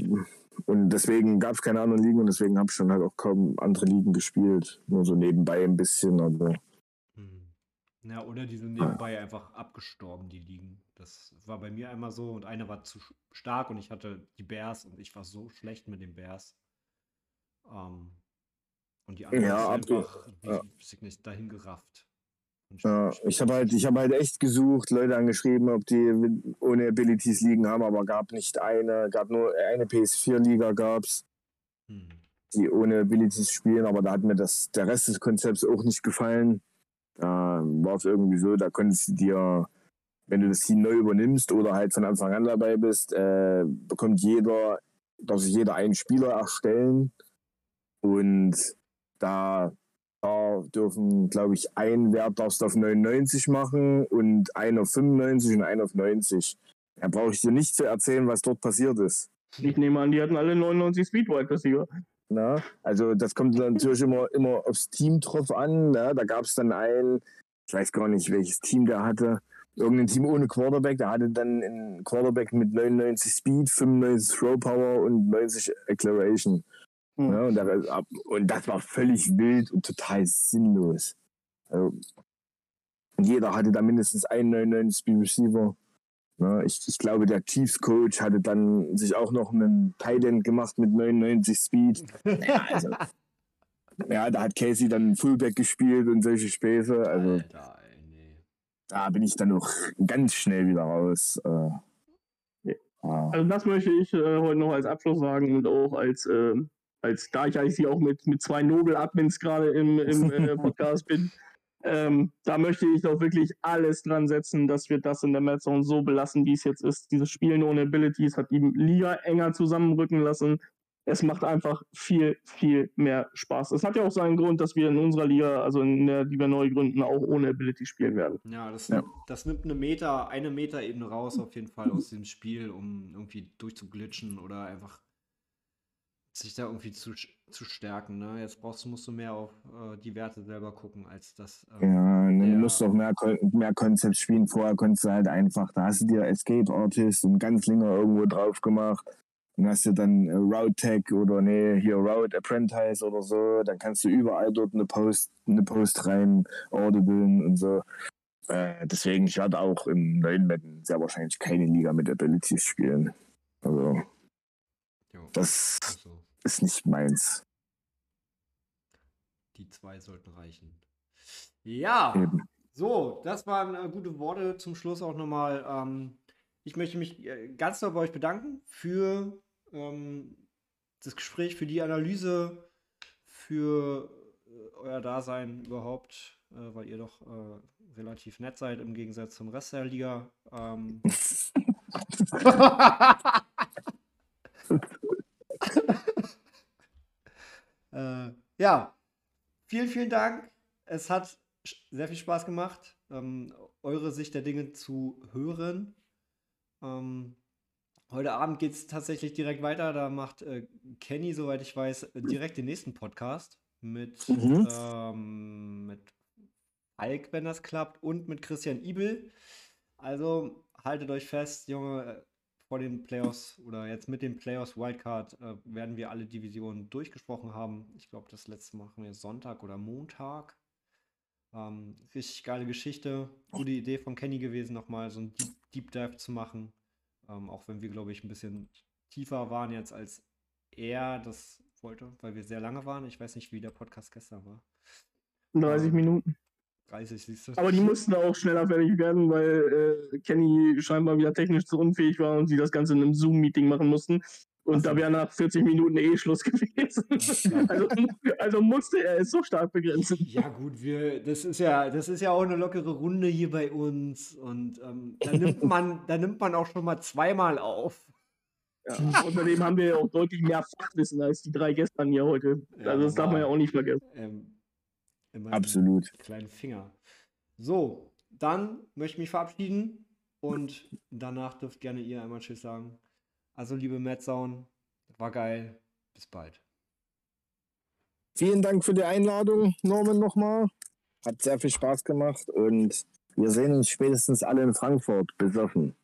G: und deswegen gab es keine anderen Ligen und deswegen habe ich dann halt auch kaum andere Ligen gespielt. Nur so nebenbei ein bisschen, aber.
F: Ja, oder die sind nebenbei einfach abgestorben, die Ligen. Das war bei mir einmal so und eine war zu stark und ich hatte die Bears und ich war so schlecht mit den Bears. Ähm, und die anderen
G: Ja,
F: sind
G: abge-
F: einfach,
G: ja.
F: nicht, dahin gerafft.
G: Ja, ich habe halt, ich habe halt echt gesucht, Leute angeschrieben, ob die ohne Abilities Ligen haben, aber gab nicht eine, gab nur eine PS4-Liga gab's,
F: Hm.
G: die ohne Abilities spielen, aber da hat mir das, der Rest des Konzepts auch nicht gefallen. Da war es irgendwie so, da konntest du dir, wenn du das Team neu übernimmst oder halt von Anfang an dabei bist, äh, bekommt jeder, darf sich jeder einen Spieler erstellen und da da dürfen, glaube ich, ein Wert darfst du auf 99 machen und einen auf 95 und einen auf 90. Da brauche ich dir nicht zu erzählen, was dort passiert ist.
H: Ich nehme an, die hatten alle 99 Speed Wide Receiver.
G: Na? Also das kommt natürlich immer, immer aufs Team drauf an. Na? Da gab es dann einen, ich weiß gar nicht, welches Team der hatte, irgendein Team ohne Quarterback, der hatte dann einen Quarterback mit 99 Speed, 95 Throw Power und 90 Acceleration.
H: Hm.
G: Ja, und, der, und das war völlig wild und total sinnlos. Also, jeder hatte da mindestens einen 99 Speed Receiver. Ja, ich, ich glaube, der Chiefs Coach hatte dann sich auch noch einen Tight gemacht mit 99 Speed. Ja, also, ja, da hat Casey dann Fullback gespielt und solche Späße. Also
F: Alter, ey, nee.
G: da bin ich dann noch ganz schnell wieder raus. Äh,
H: Ja. Also das möchte ich äh, heute noch als Abschluss sagen und auch als, ähm, als da ich eigentlich hier auch mit, mit zwei Nobel-Admins gerade im, im äh, Podcast bin. Ähm, da möchte ich doch wirklich alles dran setzen, dass wir das in der Mad Zone so belassen, wie es jetzt ist. Dieses Spielen ohne Abilities hat die Liga enger zusammenrücken lassen. Es macht einfach viel, viel mehr Spaß. Es hat ja auch seinen Grund, dass wir in unserer Liga, also in der, die wir neu gründen, auch ohne Ability spielen werden.
F: Ja, das,
G: Ja.
F: das nimmt eine Meter, eine Meter-Ebene raus, auf jeden Fall aus dem Spiel, um irgendwie durchzuglitschen oder einfach sich da irgendwie zu, zu stärken. Ne? Jetzt brauchst du, musst du mehr auf äh, die Werte selber gucken, als das. ähm,
G: Ja,
F: der-
G: musst du auch mehr, mehr Konzept spielen. Vorher konntest du halt einfach, da hast du dir Escape Artist und ganz länger irgendwo drauf gemacht. Dann hast du dann äh, Route Tech oder nee, hier Route Apprentice oder so. Dann kannst du überall dort eine Post, eine Post rein audiblen und so. Äh, deswegen, ich werde auch im neuen Madden sehr wahrscheinlich keine Liga mit Abilities spielen. Also,
F: jo,
G: das
F: also,
G: ist nicht meins.
F: die zwei sollten reichen. Ja,
G: Eben.
F: so, das waren äh, gute Worte zum Schluss auch nochmal. Ähm, ich möchte mich äh, ganz doll bei euch bedanken für ähm, das Gespräch, für die Analyse, für äh, euer Dasein überhaupt, äh, weil ihr doch äh, relativ nett seid im Gegensatz zum Rest der Liga. Ähm, äh, ja, vielen, vielen Dank. Es hat sehr viel Spaß gemacht, ähm, eure Sicht der Dinge zu hören. Ähm, heute Abend geht es tatsächlich direkt weiter. Da macht äh, Kenny, soweit ich weiß, direkt den nächsten Podcast mit,
G: Mhm.
F: ähm, mit Falk, wenn das klappt, und mit Christian Ibel. Also haltet euch fest, Junge, vor den Playoffs oder jetzt mit dem Playoffs Wildcard äh, werden wir alle Divisionen durchgesprochen haben. Ich glaube, das letzte machen wir Sonntag oder Montag. Ähm, richtig geile Geschichte. Gute Idee von Kenny gewesen, nochmal so ein Deep, Deep Dive zu machen. Ähm, auch wenn wir, glaube ich, ein bisschen tiefer waren jetzt als er das wollte, weil wir sehr lange waren. Ich weiß nicht, wie der Podcast gestern war.
H: 30
F: Ähm,
H: Minuten.
F: 30, siehst du?
H: Aber die mussten auch schneller fertig werden, weil äh, Kenny scheinbar wieder technisch zu unfähig war und sie das Ganze in einem Zoom-Meeting machen mussten. Und
F: so.
H: da wäre nach 40 Minuten eh Schluss gewesen.
F: klar.
H: also, also musste er es so stark begrenzen.
F: Ja, gut, wir, das ist ja, das ist ja auch eine lockere Runde hier bei uns. Und ähm, da nimmt man, da nimmt man auch schon mal zweimal auf.
H: Ja. Außerdem haben wir ja auch deutlich mehr Fachwissen als die drei gestern hier heute.
F: Ja,
H: also das darf man ja auch nicht vergessen.
F: Ähm, in meinem
G: Absolut.
F: kleinen Finger. So, dann möchte ich mich verabschieden und danach dürft gerne ihr einmal Tschüss sagen. Also, liebe Metzaun, war geil. Bis bald.
G: Vielen Dank für die Einladung, Norman, nochmal. Hat sehr viel Spaß gemacht und wir sehen uns spätestens alle in Frankfurt. Besoffen.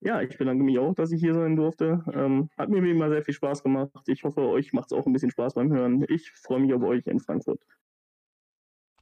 H: Ja, ich bedanke mich auch, dass ich hier sein durfte. Ähm, hat mir wie immer sehr viel Spaß gemacht. Ich hoffe, euch macht es auch ein bisschen Spaß beim Hören. Ich freue mich auf euch in Frankfurt.